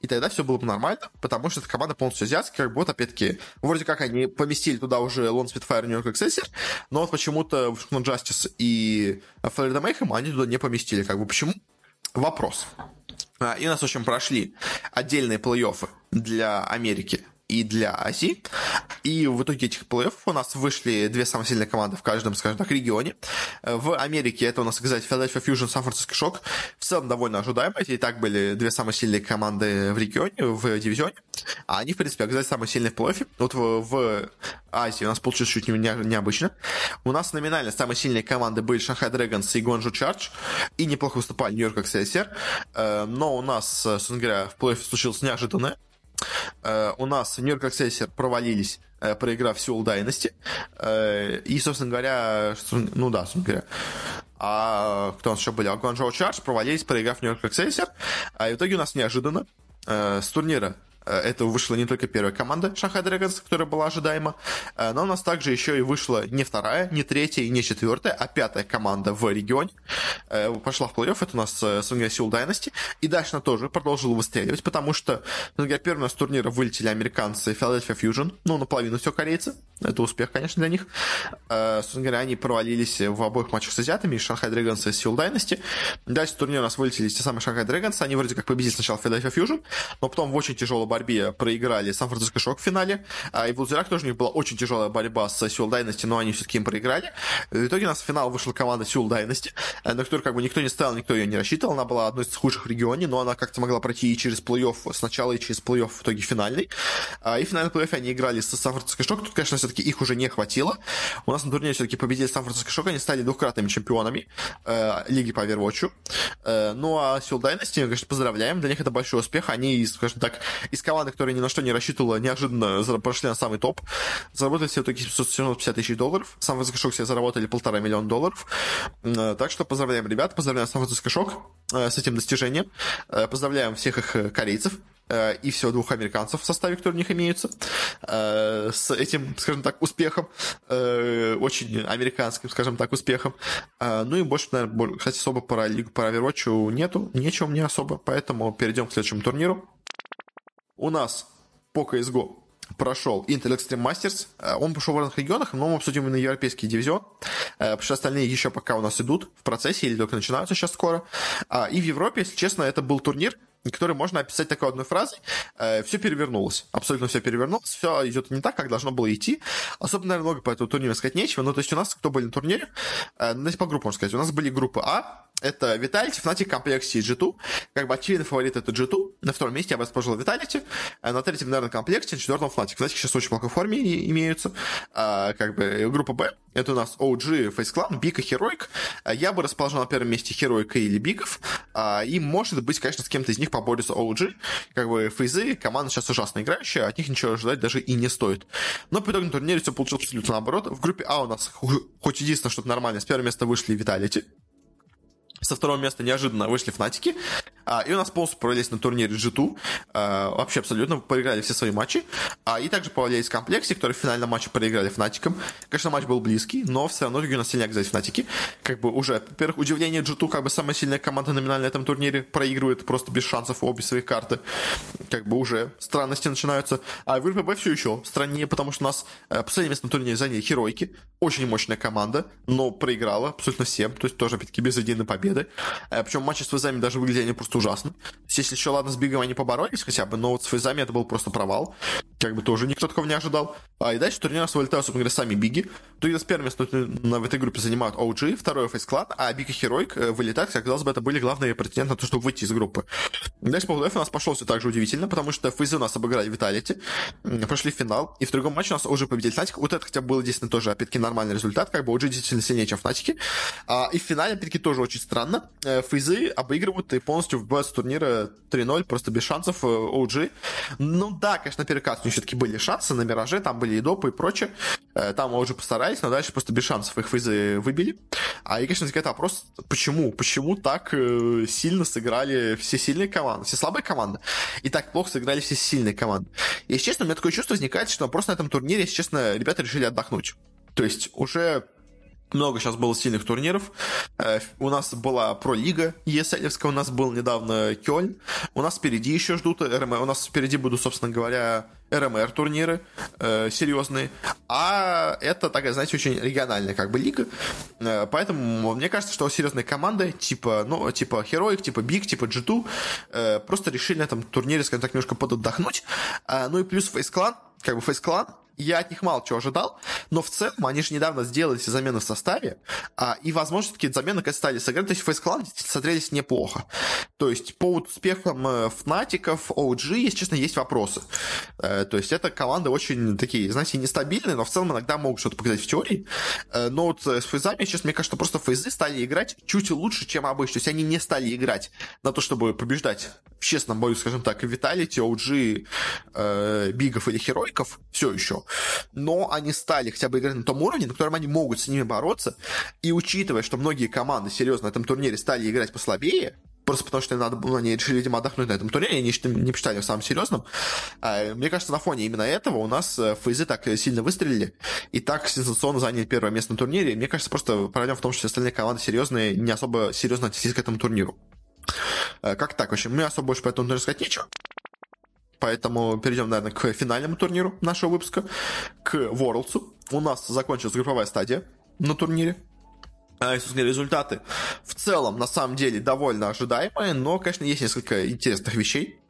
[SPEAKER 1] и тогда все было бы нормально, потому что эта команда полностью азиатская, как вот опять-таки, вроде как они поместили туда уже Лон Спитфайр Нью-Йорк Эксессер, но вот почему-то Вашингтон Джастис и Флорида Мейхэм они туда не поместили, как бы почему? Вопрос. А, и у нас, в общем, прошли отдельные плей-оффы для Америки и для Азии. И в итоге этих плей у нас вышли две самые сильные команды в каждом, скажем так, регионе. В Америке это у нас, сказать, Philadelphia Fusion, Сан-Франциско Шок. В целом довольно ожидаемо. Эти и так были две самые сильные команды в регионе, в дивизионе. А они, в принципе, оказались самые сильные в плей Вот в, в Азии у нас получилось чуть не, необычно. У нас номинально самые сильные команды были Шанхай Дрэгонс и Гонжу Чардж. И неплохо выступали Нью-Йорк Эксельсер. Но у нас, собственно говоря, в плей случилось неожиданное. Э, у нас Нью-Йорк Accessor провалились, э, проиграв Сеул Дайности. Э, и, собственно говоря, ну да, собственно говоря, а кто у нас еще были? Гуанчжоу Чардж провалились, проиграв Нью-Йорк Accessor. А в итоге у нас неожиданно с турнира это вышла не только первая команда Шанхай Драгонс, которая была ожидаема, э, но у нас также еще и вышла не вторая, не третья и не четвертая, а пятая команда в регионе. Э, пошла в плей-офф, это у нас Сунгай Сеул Дайности. И дальше она тоже продолжила выстреливать, потому что, например, первым с турнира вылетели американцы Philadelphia Fusion, ну, наполовину все корейцы. Это успех, конечно, для них. Собственно они провалились в обоих матчах с азиатами, Шанхай Драгонс и Сеул Дайности. Дальше с турнира у нас вылетели те самые Шанхай Драгонс, они вроде как победили сначала Philadelphia Fusion, но потом в очень тяжелой борьбе борьбе проиграли Сан-Франциско Шок в финале, а и в лузерах тоже у них была очень тяжелая борьба с Сеул Дайности, но они все-таки им проиграли. В итоге у нас в финал вышла команда Сеул Дайности, э, на которую как бы никто не ставил, никто ее не рассчитывал. Она была одной из худших в регионе, но она как-то могла пройти и через плей-офф сначала, и через плей-офф в итоге финальный. А, и в финальном плей-оффе они играли с Сан-Франциско Шок. Тут, конечно, все-таки их уже не хватило. У нас на турнире все-таки победили Сан-Франциско Шок, они стали двукратными чемпионами э, лиги по Overwatch. Э, ну а Сеул Дайности, конечно, поздравляем. Для них это большой успех. Они, скажем так, из команды, которые ни на что не рассчитывала, неожиданно прошли на самый топ. Заработали все итоге 750 тысяч долларов. Сан Франциско Шок себе заработали полтора миллиона долларов. Э, так что поздравляем ребят, поздравляем Сан Франциско Шок э, с этим достижением. Э, поздравляем всех их корейцев и всего двух американцев в составе, которые у них имеются, с этим, скажем так, успехом, очень американским, скажем так, успехом. Ну и больше, наверное, кстати, особо про лигу, про Overwatch нету, нечего мне особо, поэтому перейдем к следующему турниру. У нас по CSGO прошел Intel Extreme Masters. Э, он пошел в разных регионах, но мы обсудим именно европейский дивизион, э, потому что остальные еще пока у нас идут в процессе или только начинаются сейчас скоро. А, и в Европе, если честно, это был турнир, который можно описать такой одной фразой. Э, все перевернулось. Абсолютно все перевернулось. Все идет не так, как должно было идти. Особо, наверное, много по этому турниру сказать нечего. Но то есть у нас, кто были на турнире, давайте по группам сказать. У нас были группы А, это Vitality, Fnatic, комплекте G2. Как бы очевидный фаворит это G2. На втором месте я бы расположил Vitality. А на третьем, наверное, комплекте, на четвертом Fnatic. Fnatic сейчас очень плохой форме имеются. А, как бы группа Б. Это у нас OG, Face Clan, Бик и Heroic. А, я бы расположил на первом месте Heroic или Бигов. А, и, может быть, конечно, с кем-то из них поборется OG. Как бы Фейзы, команда сейчас ужасно играющая, от них ничего ожидать даже и не стоит. Но по итогам турнире все получилось абсолютно наоборот. В группе А у нас хоть единственное что-то нормальное. С первого места вышли Vitality. Со второго места неожиданно вышли Фнатики. А, и у нас полностью провалились на турнире G2. А, вообще абсолютно проиграли все свои матчи. А, и также провалились в комплексе, которые в финальном матче проиграли Фнатикам. Конечно, матч был близкий, но все равно у нас сильнее оказались Фнатики. Как бы уже, во-первых, удивление G2, как бы самая сильная команда номинально на этом турнире, проигрывает просто без шансов обе свои карты. Как бы уже странности начинаются. А в РПБ все еще страннее, потому что у нас э, последнее место на турнире заняли Херойки. Очень мощная команда, но проиграла абсолютно всем. То есть тоже, опять-таки, без единой победы. Э, Причем матчи с Вызами даже выглядели просто ужасно. Если еще, ладно, с Бигом они поборолись хотя бы, но вот с Фейзами это был просто провал. как бы тоже никто такого не ожидал. А и дальше турнир вылетают, собственно говоря, сами Биги. То есть первое место в этой группе занимают OG, второе FaZe Clan, а Биг и э, вылетают, как казалось бы, это были главные претенденты на то, чтобы выйти из группы. Дальше плей-офф у нас пошел все так же удивительно, потому что Фейзы у нас обыграли Виталити, прошли в финал, и в другом матче у нас уже победили Фнатик. Вот это хотя бы был действительно тоже, опять-таки, нормальный результат, как бы OG действительно сильнее, чем Фнатики. А, и в финале, опять-таки, тоже очень странно. Э, Фейзы обыгрывают и полностью выбивают с турнира 3-0, просто без шансов OG. Э, ну да, конечно, на первый каст у них все-таки были шансы на Мираже, там были и допы и прочее. Э, там уже постарались, но дальше просто без шансов их фейзы выбили. А и, конечно, возникает вопрос, почему? Почему так сильно сыграли все сильные команды, все слабые команды, и так плохо сыграли все сильные команды? И, если честно, у меня такое чувство возникает, что просто на этом турнире, если честно, ребята решили отдохнуть. То есть уже много сейчас было сильных турниров. Э, у нас была пролига ЕСЛевская, у нас был недавно Кёльн. У нас впереди еще ждут РМР. У нас впереди будут, собственно говоря, РМР турниры э, серьезные. А это такая, знаете, очень региональная как бы лига. Э, поэтому мне кажется, что серьезные команды, типа, ну, типа Heroic, типа Big, типа G2, э, просто решили на этом турнире, скажем так, немножко подотдохнуть. Ну и плюс Face Clan, как бы Face Clan, я от них мало чего ожидал, но в целом они же недавно сделали все замены в составе, а, и, возможно, такие замены как стали сыграть, то есть Face Clan смотрелись неплохо. То есть по успехам э, Фнатиков, OG, если честно, есть вопросы. Э, то есть это команды очень такие, знаете, нестабильные, но в целом иногда могут что-то показать в теории. Э, но вот с фейзами, сейчас мне кажется, просто фейзы стали играть чуть лучше, чем обычно. То есть они не стали играть на то, чтобы побеждать в честном бою, скажем так, Виталити, OG, э, Бигов или Херойков, все еще но они стали хотя бы играть на том уровне, на котором они могут с ними бороться, и учитывая, что многие команды серьезно на этом турнире стали играть послабее, просто потому что надо было, они решили, видимо, отдохнуть на этом турнире, они не посчитали его самым серьезным. А, мне кажется, на фоне именно этого у нас э, фейзы так сильно выстрелили и так сенсационно заняли первое место на турнире. Мне кажется, просто проблема в том, что остальные команды серьезные не особо серьезно отнеслись к этому турниру. Э, как так вообще? Мне особо больше по этому турниру сказать нечего. Поэтому перейдем, наверное, к финальному турниру нашего выпуска, к Worlds. У нас закончилась групповая стадия на турнире. А, результаты в целом, на самом деле, довольно ожидаемые, но, конечно, есть несколько интересных вещей.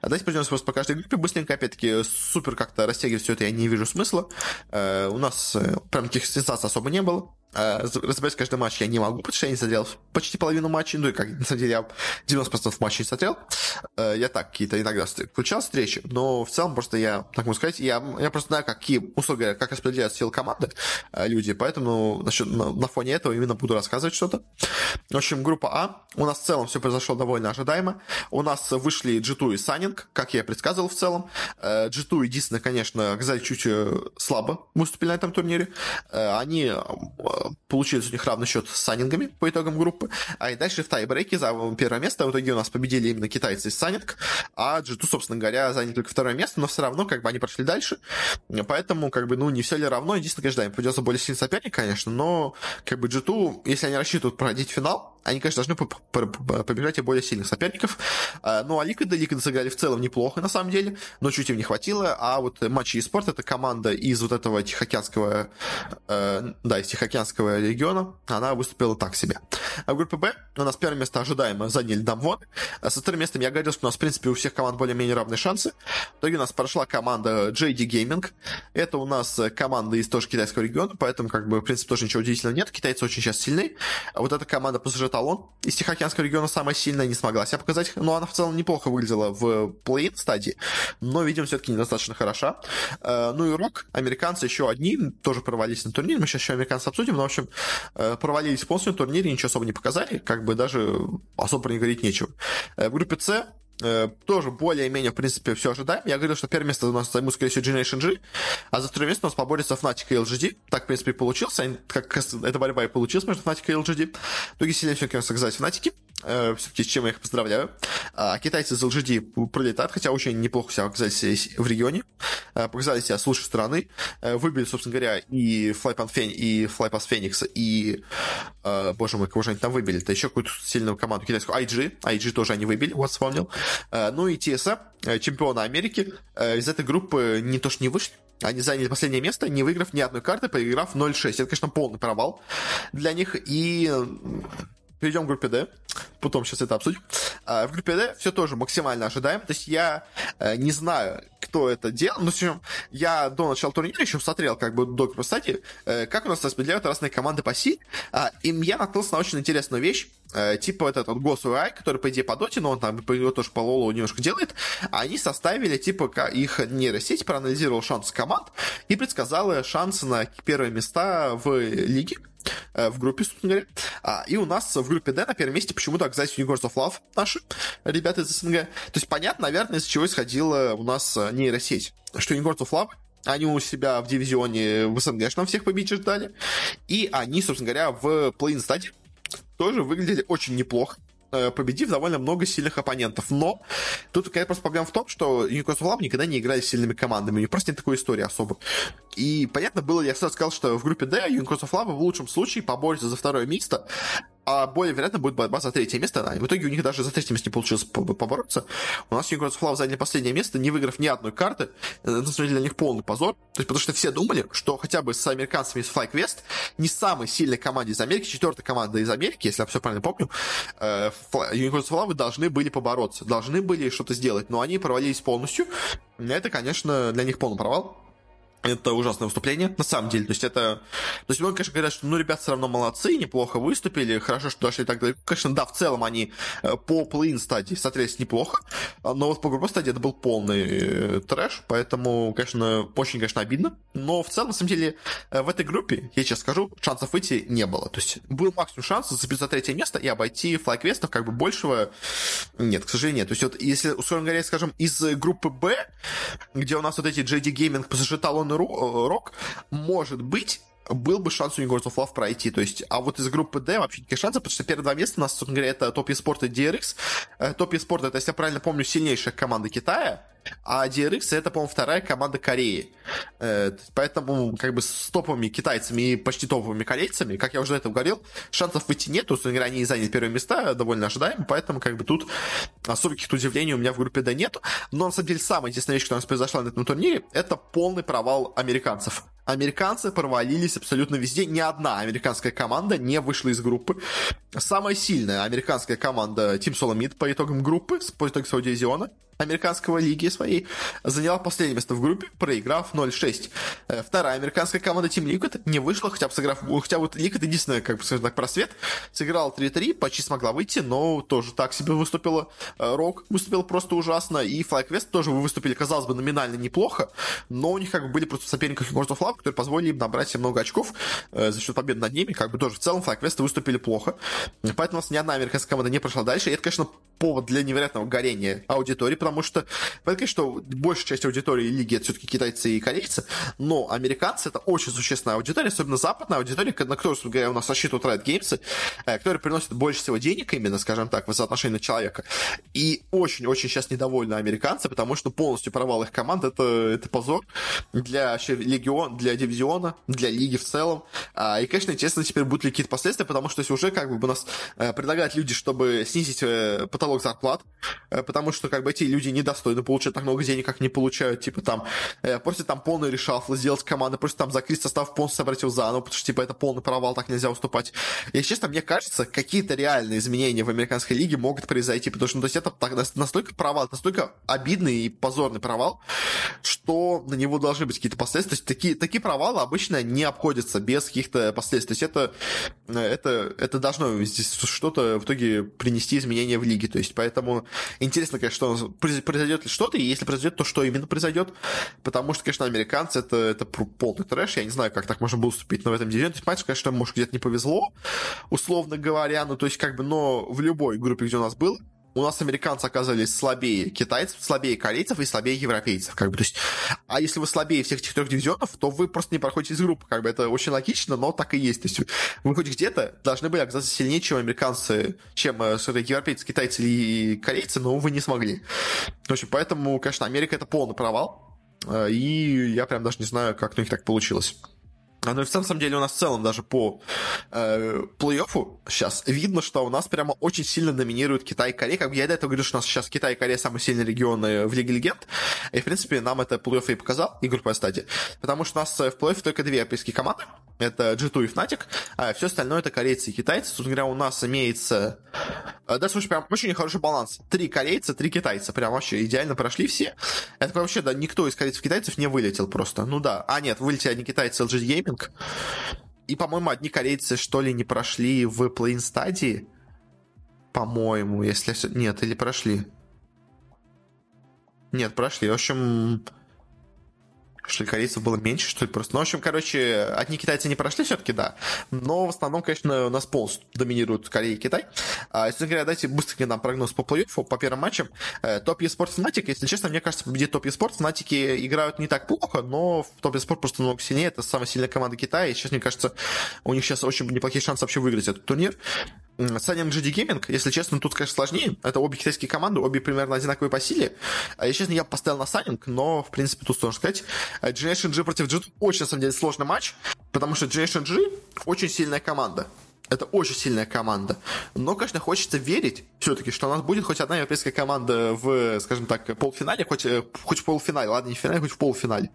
[SPEAKER 1] А давайте пройдемся просто по каждой группе быстренько. Опять-таки, супер как-то растягивать все это я не вижу смысла. Uh, у нас uh, прям таких сенсаций особо не было. Uh, разбирать каждый матч я не могу, потому что я не смотрел почти половину матчей. Ну и как, на самом деле, я 90% матчей не смотрел. Uh, я так какие-то иногда включал встречи, но в целом просто я, так могу сказать, я, я просто знаю, какие, условия, как распределяют силы команды uh, люди, поэтому насчет, на, на фоне этого именно буду рассказывать что-то. В общем, группа А. У нас в целом все произошло довольно ожидаемо. У нас вышли G2 и Санинг, как я предсказывал в целом. G2 единственное, конечно, оказались чуть э, слабо выступили на этом турнире. Э, они э, получили у них равный счет с Санингами по итогам группы. А и дальше в тайбрейке за первое место в итоге у нас победили именно китайцы из Санинг, а G2, собственно говоря, заняли только второе место, но все равно как бы они прошли дальше. Поэтому, как бы, ну, не все ли равно. Единственное, конечно, да, им придется более сильный соперник, конечно, но как бы G2, если они рассчитывают пройти финал, они, конечно, должны побежать и более сильных соперников. А, ну, а Ликвиды, Ликвиды сыграли в целом неплохо, на самом деле, но чуть им не хватило. А вот матчи и спорт это команда из вот этого Тихоокеанского, э, да, из Тихоокеанского региона, она выступила так себе. А в группе Б у нас первое место ожидаемо заняли Дамвон. А со вторым местом я говорил, что у нас, в принципе, у всех команд более-менее равные шансы. В итоге у нас прошла команда JD Gaming. Это у нас команда из тоже китайского региона, поэтому, как бы, в принципе, тоже ничего удивительного нет. Китайцы очень сейчас сильны. А вот эта команда по Талон из Тихоокеанского региона самая сильная, не смогла себя показать, но она в целом неплохо выглядела в плей стадии, но, видимо, все-таки недостаточно хороша. Э, ну и Рок, американцы еще одни, тоже провалились на турнире, мы сейчас еще американцев обсудим, но, в общем, э, провалились полностью турнире, ничего особо не показали, как бы даже особо них говорить нечего. Э, в группе С Э, тоже более-менее, в принципе, все ожидаем. Я говорил, что первое место у нас займут, скорее всего, Generation G, а за второе место у нас поборется Fnatic и LGD. Так, в принципе, и получился. Как эта борьба и получилась между Fnatic и LGD. Итоге сильнее все, конечно, сказать, Fnatic. Э, все-таки с чем я их поздравляю. А китайцы из LGD пролетают, хотя очень неплохо себя показали в регионе. Э, показали себя с лучшей стороны. Э, выбили, собственно говоря, и Flypan Фен, и Flypass Phoenix, и, боже мой, кого же они там выбили? Это еще какую-то сильную команду китайскую. IG. IG тоже они выбили, вот вспомнил. Ну и TSA, чемпиона Америки, из этой группы не то что не вышли, они заняли последнее место, не выиграв ни одной карты, проиграв 0-6. Это, конечно, полный провал для них. И перейдем к группе D, потом сейчас это обсудим. А, в группе D все тоже максимально ожидаем. То есть я э, не знаю, кто это делал, но в я до начала турнира еще смотрел как бы до кстати, э, как у нас распределяют разные команды по си, а, и я наткнулся на очень интересную вещь, э, типа этот вот Госуай, который, по идее, по доте, но он там его тоже по Лолу немножко делает, они составили, типа, их нейросеть, проанализировал шансы команд и предсказала шансы на первые места в лиге. Э, в группе, собственно говоря. А, и у нас в группе D на первом месте почему-то оказались Unicorns of Love наши ребята из СНГ. То есть понятно, наверное, из чего исходила у нас э, нейросеть. Что Unicorns of Love они у себя в дивизионе в СНГ всех побить ждали. И они, собственно говоря, в плей-ин стадии тоже выглядели очень неплохо. Э, победив довольно много сильных оппонентов. Но тут какая просто проблема в том, что Newcastle Lab никогда не играли с сильными командами. У них просто нет такой истории особо. И понятно было, я сразу сказал, что в группе D Newcastle Lab в лучшем случае поборется за второе место, а более вероятно будет борьба за третье место. А в итоге у них даже за третье место не получилось побороться. У нас Unicorns Flow заняли последнее место, не выиграв ни одной карты. Это, на самом деле, для них полный позор. То есть, потому что все думали, что хотя бы с американцами из FlyQuest, не самой сильной команде из Америки, четвертая команда из Америки, если я все правильно помню, э, Unicorns Flow должны были побороться, должны были что-то сделать, но они провалились полностью. Это, конечно, для них полный провал это ужасное выступление, на самом деле. То есть это... То есть многие, конечно, говорят, что ну, ребят все равно молодцы, неплохо выступили, хорошо, что дошли так далеко. Конечно, да, в целом они э, по плей стадии смотрелись неплохо, но вот по групповой стадии это был полный э, трэш, поэтому, конечно, очень, конечно, обидно. Но в целом, на самом деле, э, в этой группе, я сейчас скажу, шансов выйти не было. То есть был максимум шанс зацепиться за третье место и обойти флайквестов, как бы большего нет, к сожалению, нет. То есть вот если, условно говоря, скажем, из группы Б, где у нас вот эти JD Gaming, PSG, Talon Э, рок, может быть, был бы шанс у Unicorns of Love пройти. То есть, а вот из группы D вообще никаких шансов, потому что первые два места у нас, собственно говоря, это топ спорт и DRX. Топ спорт это, если я правильно помню, сильнейшая команда Китая, а DRX это, по-моему, вторая команда Кореи. Э, поэтому, как бы, с топовыми китайцами и почти топовыми корейцами, как я уже до этого говорил, шансов выйти нет, то есть, говоря, они заняли первые места, довольно ожидаемо, поэтому, как бы, тут каких-то удивлений у меня в группе D нет. Но, на самом деле, самая интересная вещь, которая у нас произошла на этом турнире, это полный провал американцев. Американцы провалились абсолютно везде. Ни одна американская команда не вышла из группы. Самая сильная американская команда Team Solomid по итогам группы, по итогам своего дивизиона, американского лиги своей, заняла последнее место в группе, проиграв 0-6. Э, вторая американская команда Team Liquid не вышла, хотя бы сыграв, хотя вот Liquid единственная, как бы скажем так, просвет, сыграла 3-3, почти смогла выйти, но тоже так себе выступила. Рок э, выступил просто ужасно, и FlyQuest тоже выступили, казалось бы, номинально неплохо, но у них как бы были просто соперники World of Love, которые позволили им набрать много очков э, за счет победы над ними, как бы тоже в целом FlyQuest выступили плохо. Поэтому у нас ни одна американская команда не прошла дальше, и это, конечно, повод для невероятного горения аудитории, потому что, понятно, что большая часть аудитории лиги это все-таки китайцы и корейцы, но американцы это очень существенная аудитория, особенно западная аудитория, на которую, говоря, у нас рассчитывают Riot Games, э, которые приносят больше всего денег именно, скажем так, в соотношении человека. И очень-очень сейчас недовольны американцы, потому что полностью провал их команд это, это позор для легион, для дивизиона, для лиги в целом. А, и, конечно, естественно, теперь будут ли какие-то последствия, потому что если уже как бы у нас э, предлагают люди, чтобы снизить э, потолок зарплат, потому что как бы эти люди недостойны получать так много денег, как не получают, типа там, просто там полный решафл сделать команды, просто там закрыть состав, полностью собрать его заново, потому что типа это полный провал, так нельзя уступать. И, честно, мне кажется, какие-то реальные изменения в американской лиге могут произойти, потому что ну, то есть это настолько провал, настолько обидный и позорный провал, что на него должны быть какие-то последствия. То есть такие, такие провалы обычно не обходятся без каких-то последствий. То есть это, это, это должно здесь что-то в итоге принести изменения в лиге. То есть поэтому интересно, конечно, что произойдет ли что-то, и если произойдет, то что именно произойдет. Потому что, конечно, американцы это, это полный трэш. Я не знаю, как так можно было уступить на этом дивизионе. То есть, понимаешь, конечно, может, где-то не повезло, условно говоря. Ну, то есть, как бы, но в любой группе, где у нас был, у нас американцы оказались слабее китайцев, слабее корейцев и слабее европейцев, как бы, то есть, а если вы слабее всех этих трех дивизионов, то вы просто не проходите из группы, как бы, это очень логично, но так и есть, то есть, вы хоть где-то должны были оказаться сильнее, чем американцы, чем э, европейцы, китайцы и корейцы, но вы не смогли. В общем, поэтому, конечно, Америка это полный провал, э, и я прям даже не знаю, как у них так получилось. Ну и в самом деле у нас в целом даже по э, плей-оффу сейчас видно, что у нас прямо очень сильно доминирует Китай и Корея. Как я до этого говорю, что у нас сейчас Китай и Корея самые сильные регионы в Лиге Легенд. И, в принципе, нам это плей-офф и показал, и групповая стадия. Потому что у нас в плей-оффе только две европейские команды. это G2 и Fnatic, а все остальное это корейцы и китайцы. Тут говоря, у нас имеется... Э, да, слушай, прям очень хороший баланс. Три корейца, три китайца. Прям вообще идеально прошли все. Это вообще, да, никто из корейцев китайцев не вылетел просто. Ну да. А, нет, вылетели одни китайцы LG Gaming. И, по-моему, одни корейцы, что ли, не прошли в плей стадии. По-моему, если... Нет, или прошли. Нет, прошли. В общем, что ли, корейцев было меньше, что ли, просто. Ну, в общем, короче, одни китайцы не прошли все-таки, да. Но в основном, конечно, у нас полностью доминируют Корея и Китай. А, если говоря, дайте быстренько нам прогноз по плей-оффу, по первым матчам. Э, топ eSport Fnatic, если честно, мне кажется, победит топ eSport. Fnatic играют не так плохо, но в топ eSport просто много сильнее. Это самая сильная команда Китая. И сейчас, мне кажется, у них сейчас очень неплохие шансы вообще выиграть этот турнир. Санем GD Gaming, если честно, тут, конечно, сложнее. Это обе китайские команды, обе примерно одинаковые по силе. А, если честно, я поставил на Санинг, но, в принципе, тут сложно сказать. Generation G против G очень, на самом деле, сложный матч, потому что Generation G очень сильная команда. Это очень сильная команда. Но, конечно, хочется верить все-таки, что у нас будет хоть одна европейская команда в, скажем так, полуфинале, хоть, э, хоть в полуфинале, ладно, не в финале, хоть в полуфинале.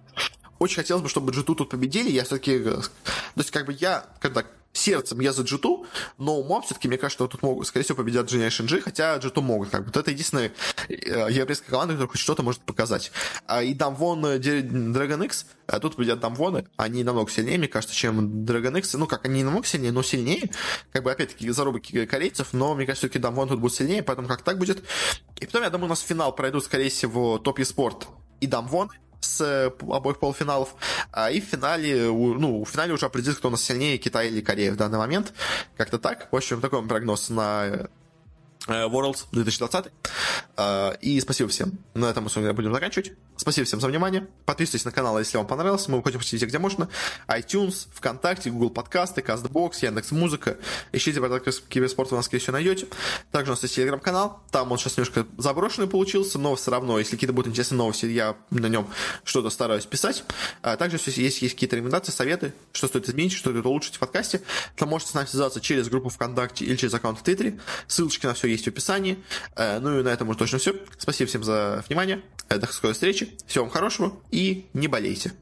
[SPEAKER 1] Очень хотелось бы, чтобы G2 тут победили. Я все-таки... Э, то есть, как бы я, как так, сердцем я за G2, но умом все-таки, мне кажется, что тут могут, скорее всего, победят Generation G, хотя G2 могут. Как бы. Вот это единственная э, европейская команда, которая хоть что-то может показать. А, и Дамвон э, Dragon X, а тут победят Дамвоны, они намного сильнее, мне кажется, чем Dragon X. Ну, как, они намного сильнее, но сильнее. Как бы, опять-таки, зарубки корейцев, но, мне кажется, все-таки Дамвон тут будет сильнее, поэтому как так будет. И потом, я думаю, у нас финал пройдут, скорее всего, Топ Спорт и Дамвон, с обоих полуфиналов. А, и в финале, ну, в финале уже определится, кто у нас сильнее, Китай или Корея в данный момент. Как-то так. В общем, такой прогноз на Э, Worlds 2020. Э, и спасибо всем. На этом мы с вами будем заканчивать. Спасибо всем за внимание. Подписывайтесь на канал, если вам понравилось. Мы выходим везде, где можно. iTunes, ВКонтакте, Google подкасты, CastBox, Яндекс Музыка. Ищите портал Киберспорт, нас, скорее всего, найдете. Также у нас есть телеграм-канал. Там он сейчас немножко заброшенный получился, но все равно, если какие-то будут интересные новости, я на нем что-то стараюсь писать. А также если есть, есть какие-то рекомендации, советы, что стоит изменить, что стоит улучшить в подкасте, то можете с нами связаться через группу ВКонтакте или через аккаунт в Твиттере. Ссылочки на все есть в описании. Э, ну и на этом уже точно все. Спасибо всем за внимание. До скорой встречи. Всего вам хорошего и не болейте.